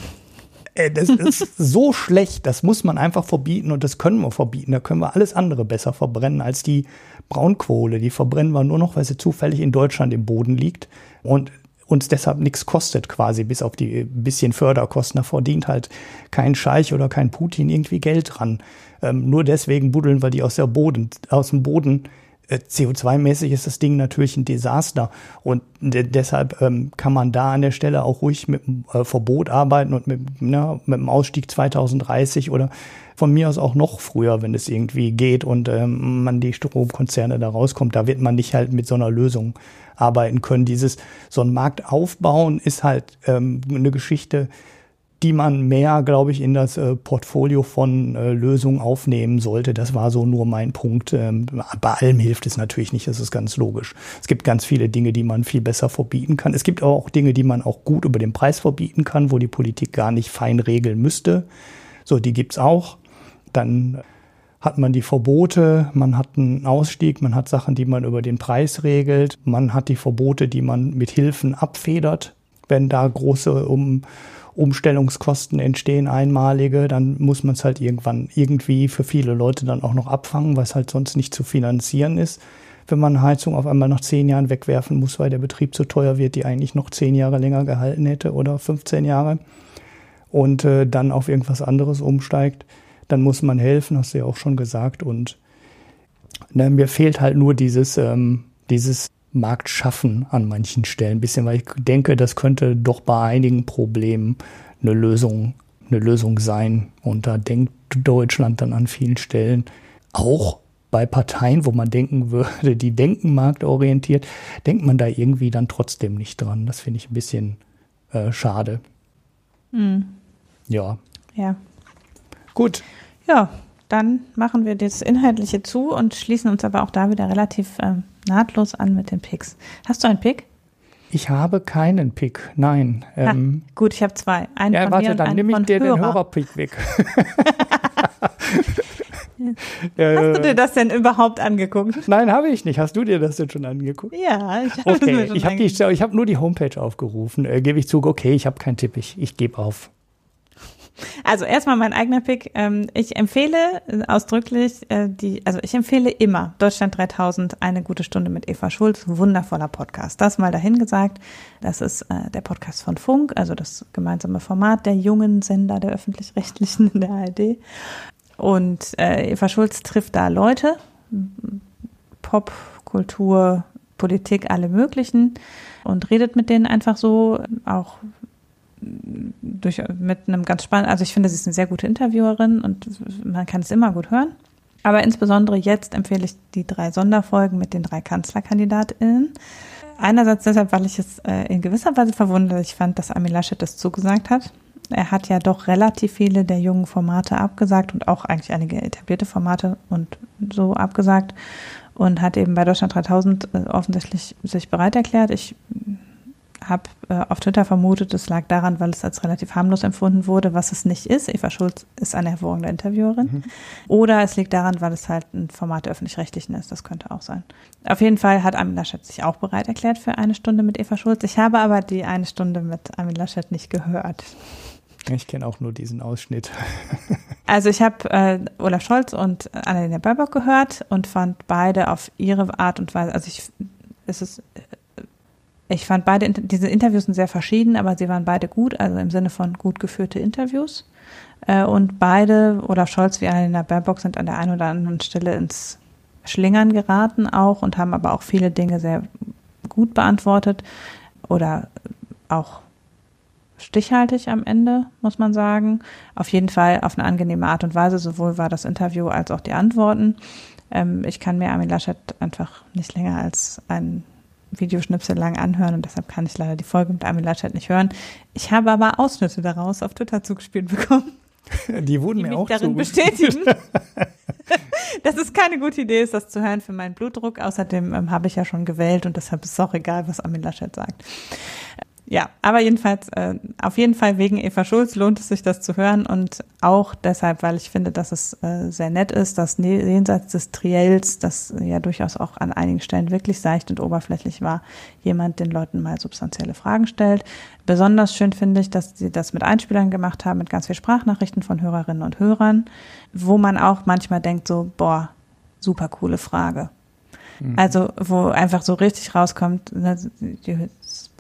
äh, das ist so schlecht, das muss man einfach verbieten und das können wir verbieten. Da können wir alles andere besser verbrennen als die Braunkohle. Die verbrennen wir nur noch, weil sie zufällig in Deutschland im Boden liegt und uns deshalb nichts kostet quasi, bis auf die bisschen Förderkosten. Da verdient halt kein Scheich oder kein Putin irgendwie Geld dran. Ähm, nur deswegen buddeln wir die aus, der Boden, aus dem Boden äh, CO2-mäßig ist das Ding natürlich ein Desaster und de deshalb ähm, kann man da an der Stelle auch ruhig mit dem äh, Verbot arbeiten und mit, ne, mit dem Ausstieg 2030 oder von mir aus auch noch früher, wenn es irgendwie geht und ähm, man die Stromkonzerne da rauskommt. Da wird man nicht halt mit so einer Lösung arbeiten können. Dieses so ein Markt aufbauen ist halt ähm, eine Geschichte, die man mehr, glaube ich, in das äh, Portfolio von äh, Lösungen aufnehmen sollte. Das war so nur mein Punkt. Ähm, bei allem hilft es natürlich nicht, das ist ganz logisch. Es gibt ganz viele Dinge, die man viel besser verbieten kann. Es gibt aber auch Dinge, die man auch gut über den Preis verbieten kann, wo die Politik gar nicht fein regeln müsste. So, die gibt's auch. Dann hat man die Verbote, man hat einen Ausstieg, man hat Sachen, die man über den Preis regelt, man hat die Verbote, die man mit Hilfen abfedert, wenn da große um Umstellungskosten entstehen, einmalige, dann muss man es halt irgendwann irgendwie für viele Leute dann auch noch abfangen, weil es halt sonst nicht zu finanzieren ist. Wenn man Heizung auf einmal nach zehn Jahren wegwerfen muss, weil der Betrieb zu teuer wird, die eigentlich noch zehn Jahre länger gehalten hätte oder 15 Jahre und äh, dann auf irgendwas anderes umsteigt, dann muss man helfen, hast du ja auch schon gesagt. Und ne, mir fehlt halt nur dieses, ähm, dieses Markt schaffen an manchen Stellen. Ein bisschen, weil ich denke, das könnte doch bei einigen Problemen eine Lösung, eine Lösung sein. Und da denkt Deutschland dann an vielen Stellen auch bei Parteien, wo man denken würde, die denken marktorientiert, denkt man da irgendwie dann trotzdem nicht dran. Das finde ich ein bisschen äh, schade. Hm. Ja. Ja. Gut. Ja, dann machen wir das Inhaltliche zu und schließen uns aber auch da wieder relativ ähm, nahtlos an mit den Picks. Hast du einen Pick? Ich habe keinen Pick, nein. Ähm, ha, gut, ich habe zwei. Einen ja, von warte, mir und dann nehme ich dir Hörer. den Hörerpick weg. Hast du dir das denn überhaupt angeguckt? Nein, habe ich nicht. Hast du dir das denn schon angeguckt? Ja, ich habe okay. Ich habe hab nur die Homepage aufgerufen. Äh, Gebe ich zu, okay, ich habe keinen Tipp, ich, ich gebe auf. Also erstmal mein eigener Pick. Ähm, ich empfehle ausdrücklich äh, die, also ich empfehle immer Deutschland 3000, eine gute Stunde mit Eva Schulz, wundervoller Podcast. Das mal dahin gesagt. Das ist äh, der Podcast von Funk, also das gemeinsame Format der jungen Sender der öffentlich-rechtlichen in der ARD. Und äh, Eva Schulz trifft da Leute, Pop, Kultur, Politik, alle möglichen und redet mit denen einfach so, auch durch, mit einem ganz spannenden, also ich finde, sie ist eine sehr gute Interviewerin und man kann es immer gut hören. Aber insbesondere jetzt empfehle ich die drei Sonderfolgen mit den drei KanzlerkandidatInnen. Einerseits deshalb, weil ich es äh, in gewisser Weise verwunderlich fand, dass Armin Laschet das zugesagt hat. Er hat ja doch relativ viele der jungen Formate abgesagt und auch eigentlich einige etablierte Formate und so abgesagt und hat eben bei Deutschland 3000 äh, offensichtlich sich bereit erklärt. Ich habe äh, auf Twitter vermutet, es lag daran, weil es als relativ harmlos empfunden wurde, was es nicht ist. Eva Schulz ist eine hervorragende Interviewerin. Mhm. Oder es liegt daran, weil es halt ein Format der öffentlich-rechtlichen ist. Das könnte auch sein. Auf jeden Fall hat Armin Laschet sich auch bereit erklärt für eine Stunde mit Eva Schulz. Ich habe aber die eine Stunde mit Armin Laschet nicht gehört. Ich kenne auch nur diesen Ausschnitt. Also ich habe äh, Olaf Scholz und Annalena Baerbock gehört und fand beide auf ihre Art und Weise, also ich, es ist ich fand beide, diese Interviews sind sehr verschieden, aber sie waren beide gut, also im Sinne von gut geführte Interviews. Äh, und beide, oder Scholz wie Annalena Baerbock, sind an der einen oder anderen Stelle ins Schlingern geraten auch und haben aber auch viele Dinge sehr gut beantwortet oder auch stichhaltig am Ende, muss man sagen. Auf jeden Fall auf eine angenehme Art und Weise. Sowohl war das Interview als auch die Antworten. Ähm, ich kann mir Armin Laschet einfach nicht länger als ein Videoschnipsel lang anhören und deshalb kann ich leider die Folge mit Armin Laschet nicht hören. Ich habe aber Ausschnitte daraus auf Twitter zugespielt bekommen. Die wurden die mir auch darin bestätigen, dass es keine gute Idee ist, das zu hören für meinen Blutdruck. Außerdem ähm, habe ich ja schon gewählt und deshalb ist es auch egal, was Armin Laschet sagt. Ja, aber jedenfalls, äh, auf jeden Fall wegen Eva Schulz lohnt es sich, das zu hören und auch deshalb, weil ich finde, dass es äh, sehr nett ist, dass ne-, jenseits des Triels, das ja durchaus auch an einigen Stellen wirklich seicht und oberflächlich war, jemand den Leuten mal substanzielle Fragen stellt. Besonders schön finde ich, dass sie das mit Einspielern gemacht haben, mit ganz viel Sprachnachrichten von Hörerinnen und Hörern, wo man auch manchmal denkt so, boah, super coole Frage. Mhm. Also, wo einfach so richtig rauskommt, ne,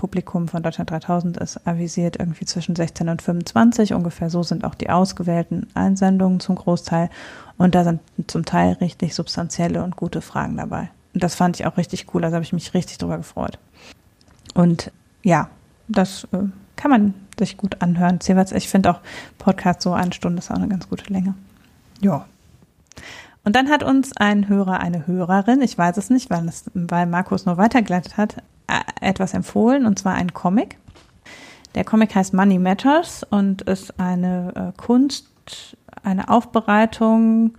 Publikum von Deutschland 3000 ist avisiert irgendwie zwischen 16 und 25. Ungefähr so sind auch die ausgewählten Einsendungen zum Großteil. Und da sind zum Teil richtig substanzielle und gute Fragen dabei. Und das fand ich auch richtig cool. Also habe ich mich richtig drüber gefreut. Und ja, das äh, kann man sich gut anhören. Ich finde auch Podcast so eine Stunde ist auch eine ganz gute Länge. Ja. Und dann hat uns ein Hörer, eine Hörerin, ich weiß es nicht, weil, es, weil Markus nur weitergeleitet hat, etwas empfohlen, und zwar ein Comic. Der Comic heißt Money Matters und ist eine äh, Kunst, eine Aufbereitung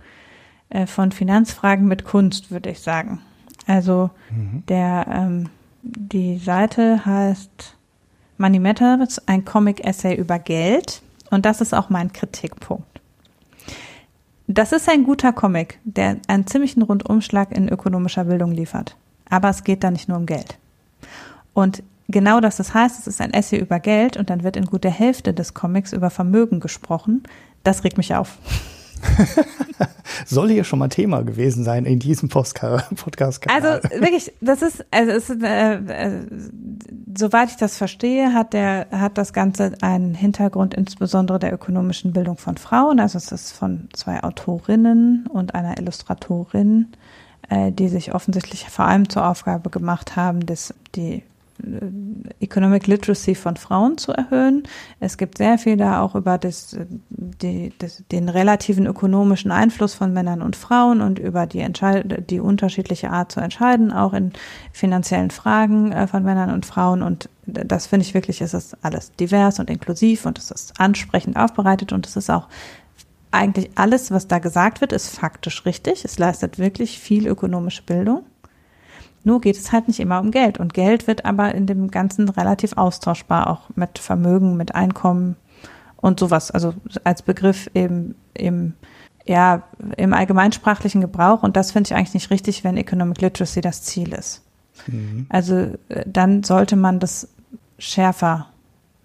äh, von Finanzfragen mit Kunst, würde ich sagen. Also mhm. der ähm, die Seite heißt Money Matters, ein Comic-Essay über Geld. Und das ist auch mein Kritikpunkt. Das ist ein guter Comic, der einen ziemlichen Rundumschlag in ökonomischer Bildung liefert. Aber es geht da nicht nur um Geld. Und genau das, das heißt, es ist ein Essay über Geld und dann wird in gut der Hälfte des Comics über Vermögen gesprochen. Das regt mich auf. Soll hier schon mal Thema gewesen sein in diesem Podcast. Also wirklich, das ist, also es ist, äh, äh, soweit ich das verstehe, hat der hat das Ganze einen Hintergrund insbesondere der ökonomischen Bildung von Frauen. Also es ist von zwei Autorinnen und einer Illustratorin, äh, die sich offensichtlich vor allem zur Aufgabe gemacht haben, das die Economic Literacy von Frauen zu erhöhen. Es gibt sehr viel da auch über das, die, das, den relativen ökonomischen Einfluss von Männern und Frauen und über die, Entscheid die unterschiedliche Art zu entscheiden, auch in finanziellen Fragen äh, von Männern und Frauen. Und das finde ich wirklich, es ist alles divers und inklusiv und es ist ansprechend aufbereitet und es ist auch eigentlich alles, was da gesagt wird, ist faktisch richtig. Es leistet wirklich viel ökonomische Bildung. Nur geht es halt nicht immer um Geld. Und Geld wird aber in dem Ganzen relativ austauschbar, auch mit Vermögen, mit Einkommen und sowas. Also als Begriff eben im, ja, im allgemeinsprachlichen Gebrauch. Und das finde ich eigentlich nicht richtig, wenn Economic Literacy das Ziel ist. Mhm. Also äh, dann sollte man das schärfer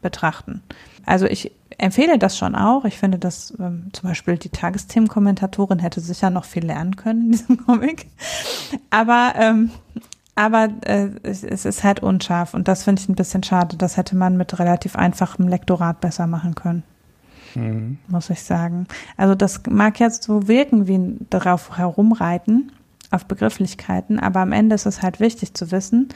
betrachten. Also ich empfehle das schon auch. Ich finde, dass ähm, zum Beispiel die Tagesthemenkommentatorin hätte sicher noch viel lernen können in diesem Comic. Aber ähm, aber äh, es, es ist halt unscharf und das finde ich ein bisschen schade. Das hätte man mit relativ einfachem Lektorat besser machen können. Mhm. Muss ich sagen. Also das mag jetzt so wirken wie ein darauf herumreiten auf Begrifflichkeiten, aber am Ende ist es halt wichtig zu wissen,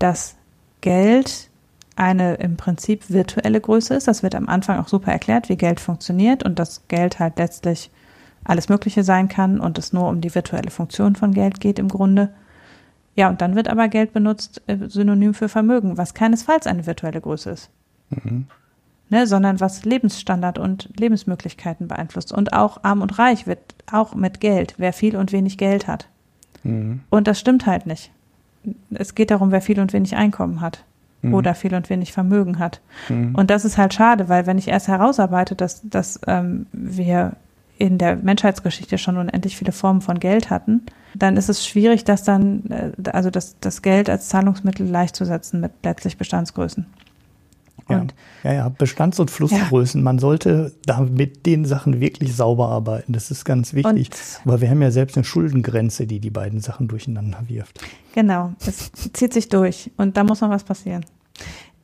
dass Geld eine im Prinzip virtuelle Größe ist. Das wird am Anfang auch super erklärt, wie Geld funktioniert und dass Geld halt letztlich alles Mögliche sein kann und es nur um die virtuelle Funktion von Geld geht im Grunde. Ja, und dann wird aber Geld benutzt äh, synonym für Vermögen, was keinesfalls eine virtuelle Größe ist. Mhm. Ne, sondern was Lebensstandard und Lebensmöglichkeiten beeinflusst. Und auch arm und reich wird auch mit Geld, wer viel und wenig Geld hat. Mhm. Und das stimmt halt nicht. Es geht darum, wer viel und wenig Einkommen hat mhm. oder viel und wenig Vermögen hat. Mhm. Und das ist halt schade, weil wenn ich erst herausarbeite, dass, dass ähm, wir in der Menschheitsgeschichte schon unendlich viele Formen von Geld hatten, dann ist es schwierig, das dann, äh, also das, das Geld als Zahlungsmittel gleichzusetzen mit letztlich Bestandsgrößen. Und, ja, ja, ja, Bestands- und Flussgrößen. Ja. Man sollte da mit den Sachen wirklich sauber arbeiten. Das ist ganz wichtig. Und, Aber wir haben ja selbst eine Schuldengrenze, die die beiden Sachen durcheinander wirft. Genau, es zieht sich durch und da muss noch was passieren.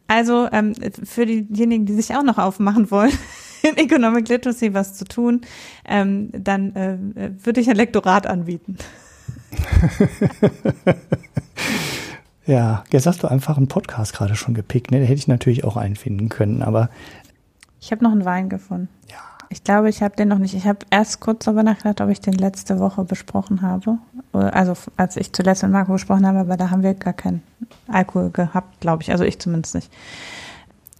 Also ähm, für diejenigen, die sich auch noch aufmachen wollen, in Economic Literacy was zu tun, ähm, dann äh, würde ich ein Lektorat anbieten. ja, jetzt hast du einfach einen Podcast gerade schon gepickt. Ne? Da hätte ich natürlich auch einfinden können, aber. Ich habe noch einen Wein gefunden. Ja. Ich glaube, ich habe den noch nicht. Ich habe erst kurz darüber nachgedacht, ob ich den letzte Woche besprochen habe. Also als ich zuletzt mit Marco gesprochen habe, aber da haben wir gar keinen Alkohol gehabt, glaube ich. Also ich zumindest nicht.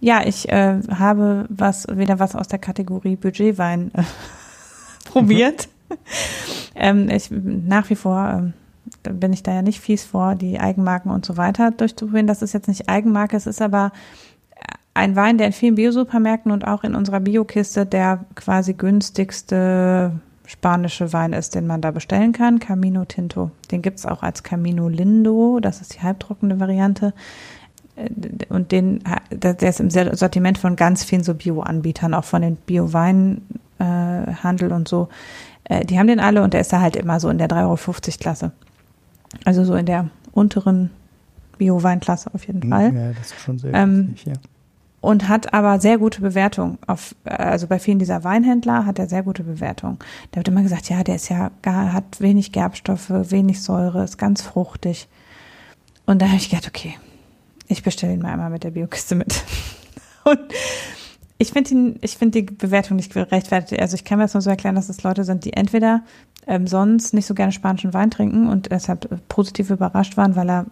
Ja, ich äh, habe was wieder was aus der Kategorie Budgetwein äh, probiert. ähm, ich nach wie vor äh, bin ich da ja nicht fies vor, die Eigenmarken und so weiter durchzuprobieren. Das ist jetzt nicht Eigenmarke, es ist aber ein Wein, der in vielen Biosupermärkten und auch in unserer Biokiste der quasi günstigste spanische Wein ist, den man da bestellen kann. Camino Tinto. Den gibt's auch als Camino Lindo. Das ist die halbtrockene Variante. Äh, und den, der ist im Sortiment von ganz vielen so Bio-Anbietern, auch von den Bio-Weinhandel und so. Äh, die haben den alle und der ist da halt immer so in der 3,50 Euro Klasse. Also so in der unteren Bio-Weinklasse auf jeden Fall. Ja, das ist schon sehr ähm, wichtig, ja und hat aber sehr gute Bewertung. Auf, also bei vielen dieser Weinhändler hat er sehr gute Bewertung. Der wird immer gesagt, ja, der ist ja gar, hat wenig Gerbstoffe, wenig Säure, ist ganz fruchtig. Und da habe ich gedacht, okay, ich bestelle ihn mal einmal mit der Biokiste mit. Und ich finde ihn, ich finde die Bewertung nicht gerechtfertigt. Also ich kann mir das nur so erklären, dass es Leute sind, die entweder ähm, sonst nicht so gerne spanischen Wein trinken und deshalb positiv überrascht waren, weil er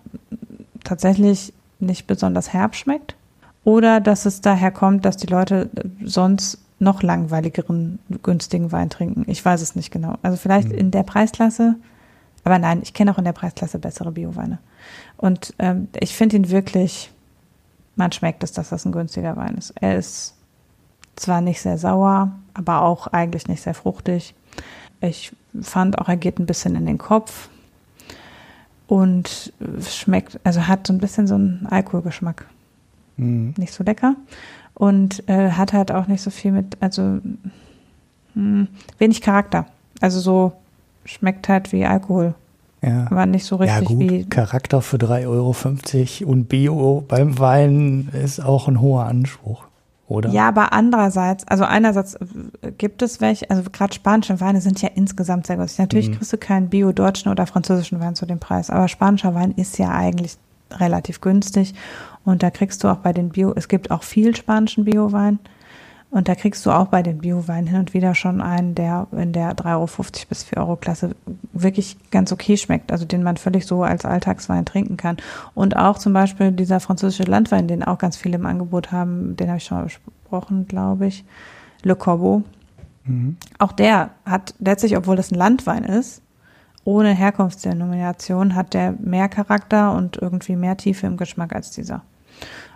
tatsächlich nicht besonders herb schmeckt oder dass es daher kommt, dass die Leute sonst noch langweiligeren, günstigen Wein trinken. Ich weiß es nicht genau. Also vielleicht mhm. in der Preisklasse, aber nein, ich kenne auch in der Preisklasse bessere Bioweine. Und ähm, ich finde ihn wirklich, man schmeckt es, dass das ein günstiger Wein ist. Er ist zwar nicht sehr sauer, aber auch eigentlich nicht sehr fruchtig. Ich fand auch, er geht ein bisschen in den Kopf und schmeckt, also hat so ein bisschen so einen Alkoholgeschmack. Mhm. Nicht so lecker. Und äh, hat halt auch nicht so viel mit, also mh, hm, wenig Charakter. Also so schmeckt halt wie Alkohol. Ja. Aber nicht so richtig ja, gut. wie. Charakter für 3,50 Euro und Bio beim Wein ist auch ein hoher Anspruch, oder? Ja, aber andererseits, also einerseits äh, gibt es welche, also gerade spanische Weine sind ja insgesamt sehr günstig. Natürlich mhm. kriegst du keinen Bio-deutschen oder französischen Wein zu dem Preis, aber spanischer Wein ist ja eigentlich relativ günstig. Und da kriegst du auch bei den Bio, es gibt auch viel spanischen Biowein. Und da kriegst du auch bei den Bio-Weinen hin und wieder schon einen, der in der 3,50 Euro bis 4 Euro Klasse wirklich ganz okay schmeckt, also den man völlig so als Alltagswein trinken kann. Und auch zum Beispiel dieser französische Landwein, den auch ganz viele im Angebot haben, den habe ich schon mal besprochen, glaube ich. Le Corbeau. Mhm. Auch der hat letztlich, obwohl das ein Landwein ist, ohne Herkunftsdenomination, hat der mehr Charakter und irgendwie mehr Tiefe im Geschmack als dieser.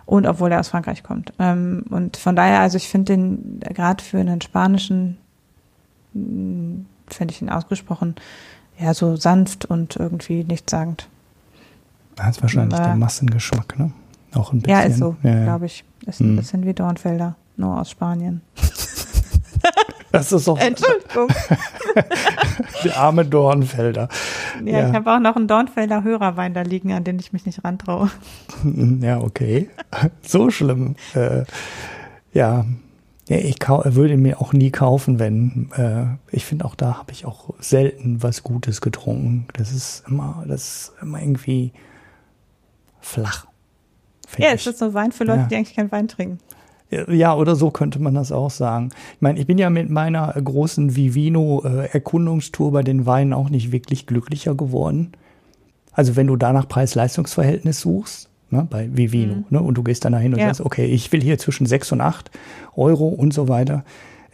Und obwohl er aus Frankreich kommt. Ähm, und von daher, also ich finde den gerade für einen spanischen, hm, finde ich ihn ausgesprochen, ja, so sanft und irgendwie nichtssagend. Das ist wahrscheinlich Aber, der Massengeschmack, ne? Auch ein bisschen. Ja, ist so, ja, ja. glaube ich. Ist ein hm. bisschen wie Dornfelder, nur aus Spanien. Das ist auch. Entschuldigung. Der arme Dornfelder. Ja, ja. ich habe auch noch einen Dornfelder Hörerwein da liegen, an den ich mich nicht rantraue. Ja, okay. So schlimm. Äh, ja. ja, ich würde mir auch nie kaufen, wenn. Äh, ich finde auch da habe ich auch selten was Gutes getrunken. Das ist immer, das ist immer irgendwie flach. Ja, es ist so Wein für Leute, ja. die eigentlich keinen Wein trinken. Ja, oder so könnte man das auch sagen. Ich meine, ich bin ja mit meiner großen Vivino-Erkundungstour bei den Weinen auch nicht wirklich glücklicher geworden. Also wenn du danach Preis-Leistungs-Verhältnis suchst, ne, bei Vivino, mhm. ne, und du gehst dann dahin und ja. sagst, okay, ich will hier zwischen 6 und 8 Euro und so weiter,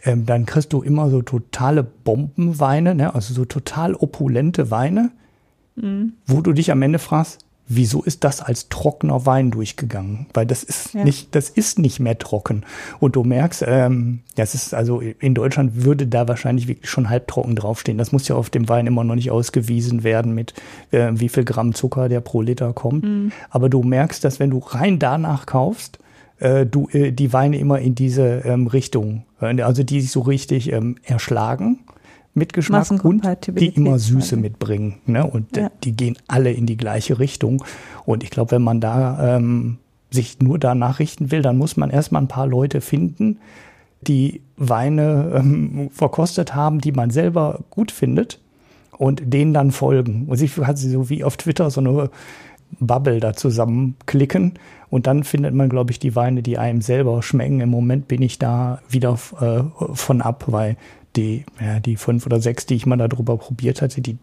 ähm, dann kriegst du immer so totale Bombenweine, ne, also so total opulente Weine, mhm. wo du dich am Ende fragst, wieso ist das als trockener Wein durchgegangen? Weil das ist ja. nicht, das ist nicht mehr trocken. Und du merkst, ähm, das ist also in Deutschland würde da wahrscheinlich wirklich schon halbtrocken draufstehen. Das muss ja auf dem Wein immer noch nicht ausgewiesen werden mit äh, wie viel Gramm Zucker der pro Liter kommt. Mhm. Aber du merkst, dass wenn du rein danach kaufst, äh, du äh, die Weine immer in diese ähm, Richtung, äh, also die sich so richtig ähm, erschlagen mit Geschmack und die immer Süße mitbringen. Ne? Und ja. die gehen alle in die gleiche Richtung. Und ich glaube, wenn man da ähm, sich nur danach richten will, dann muss man erstmal ein paar Leute finden, die Weine ähm, verkostet haben, die man selber gut findet und denen dann folgen. Und sich hat sie so wie auf Twitter so eine Bubble da zusammenklicken und dann findet man, glaube ich, die Weine, die einem selber schmecken. Im Moment bin ich da wieder äh, von ab, weil die, ja, die fünf oder sechs, die ich mal darüber probiert hatte, die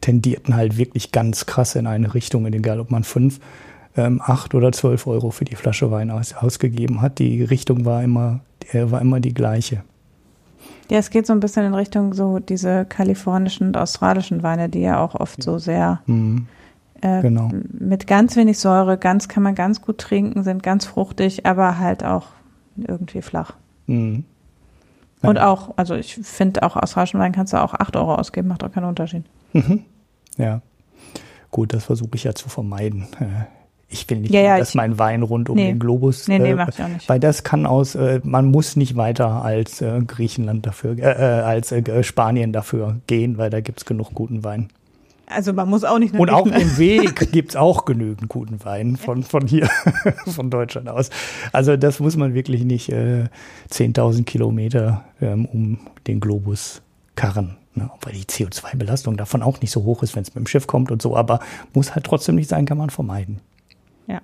tendierten halt wirklich ganz krass in eine Richtung, egal ob man fünf, ähm, acht oder zwölf Euro für die Flasche Wein aus, ausgegeben hat. Die Richtung war immer, äh, war immer die gleiche. Ja, es geht so ein bisschen in Richtung so diese kalifornischen und australischen Weine, die ja auch oft so sehr mhm. äh, genau. mit ganz wenig Säure, ganz kann man ganz gut trinken, sind ganz fruchtig, aber halt auch irgendwie flach. Mhm. Und auch, also ich finde auch australischen Wein kannst du auch 8 Euro ausgeben, macht auch keinen Unterschied. Mhm. Ja. Gut, das versuche ich ja zu vermeiden. Äh, ich will nicht, ja, ja, dass ich, mein Wein rund um nee, den Globus. Nee, nee, äh, mach ich auch nicht. Weil das kann aus, äh, man muss nicht weiter als äh, Griechenland dafür, äh, äh als äh, Spanien dafür gehen, weil da gibt es genug guten Wein. Also man muss auch nicht. Und auch im Weg gibt es auch genügend guten Wein von, von hier, von Deutschland aus. Also das muss man wirklich nicht äh, 10.000 Kilometer ähm, um den Globus karren. Ne? Weil die CO2-Belastung davon auch nicht so hoch ist, wenn es mit dem Schiff kommt und so. Aber muss halt trotzdem nicht sein, kann man vermeiden. Ja.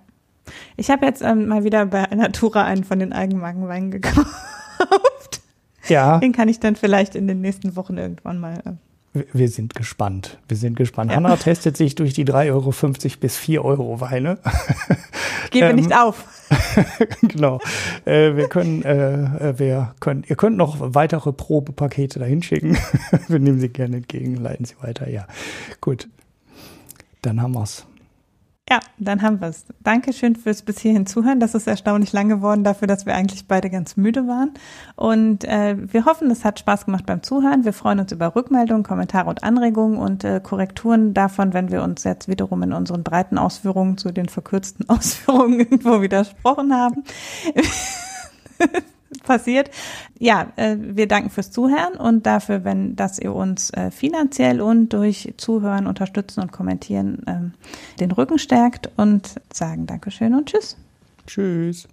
Ich habe jetzt ähm, mal wieder bei Natura einen von den Eigenmarkenweinen gekauft. Ja. Den kann ich dann vielleicht in den nächsten Wochen irgendwann mal äh, wir sind gespannt. Wir sind gespannt. Ja. Hanna testet sich durch die 3,50 Euro bis 4 Euro Weine. Gebe ähm, nicht auf. genau. Äh, wir können, äh, äh, wir können, ihr könnt noch weitere Probepakete dahin schicken. wir nehmen sie gerne entgegen, leiten sie weiter. Ja, gut. Dann haben wir's. Ja, dann haben wir es. Dankeschön fürs bis hierhin Zuhören. Das ist erstaunlich lang geworden dafür, dass wir eigentlich beide ganz müde waren. Und äh, wir hoffen, es hat Spaß gemacht beim Zuhören. Wir freuen uns über Rückmeldungen, Kommentare und Anregungen und äh, Korrekturen davon, wenn wir uns jetzt wiederum in unseren breiten Ausführungen zu den verkürzten Ausführungen irgendwo widersprochen haben. Passiert. Ja, äh, wir danken fürs Zuhören und dafür, wenn, dass ihr uns äh, finanziell und durch Zuhören, Unterstützen und Kommentieren äh, den Rücken stärkt und sagen Dankeschön und Tschüss. Tschüss.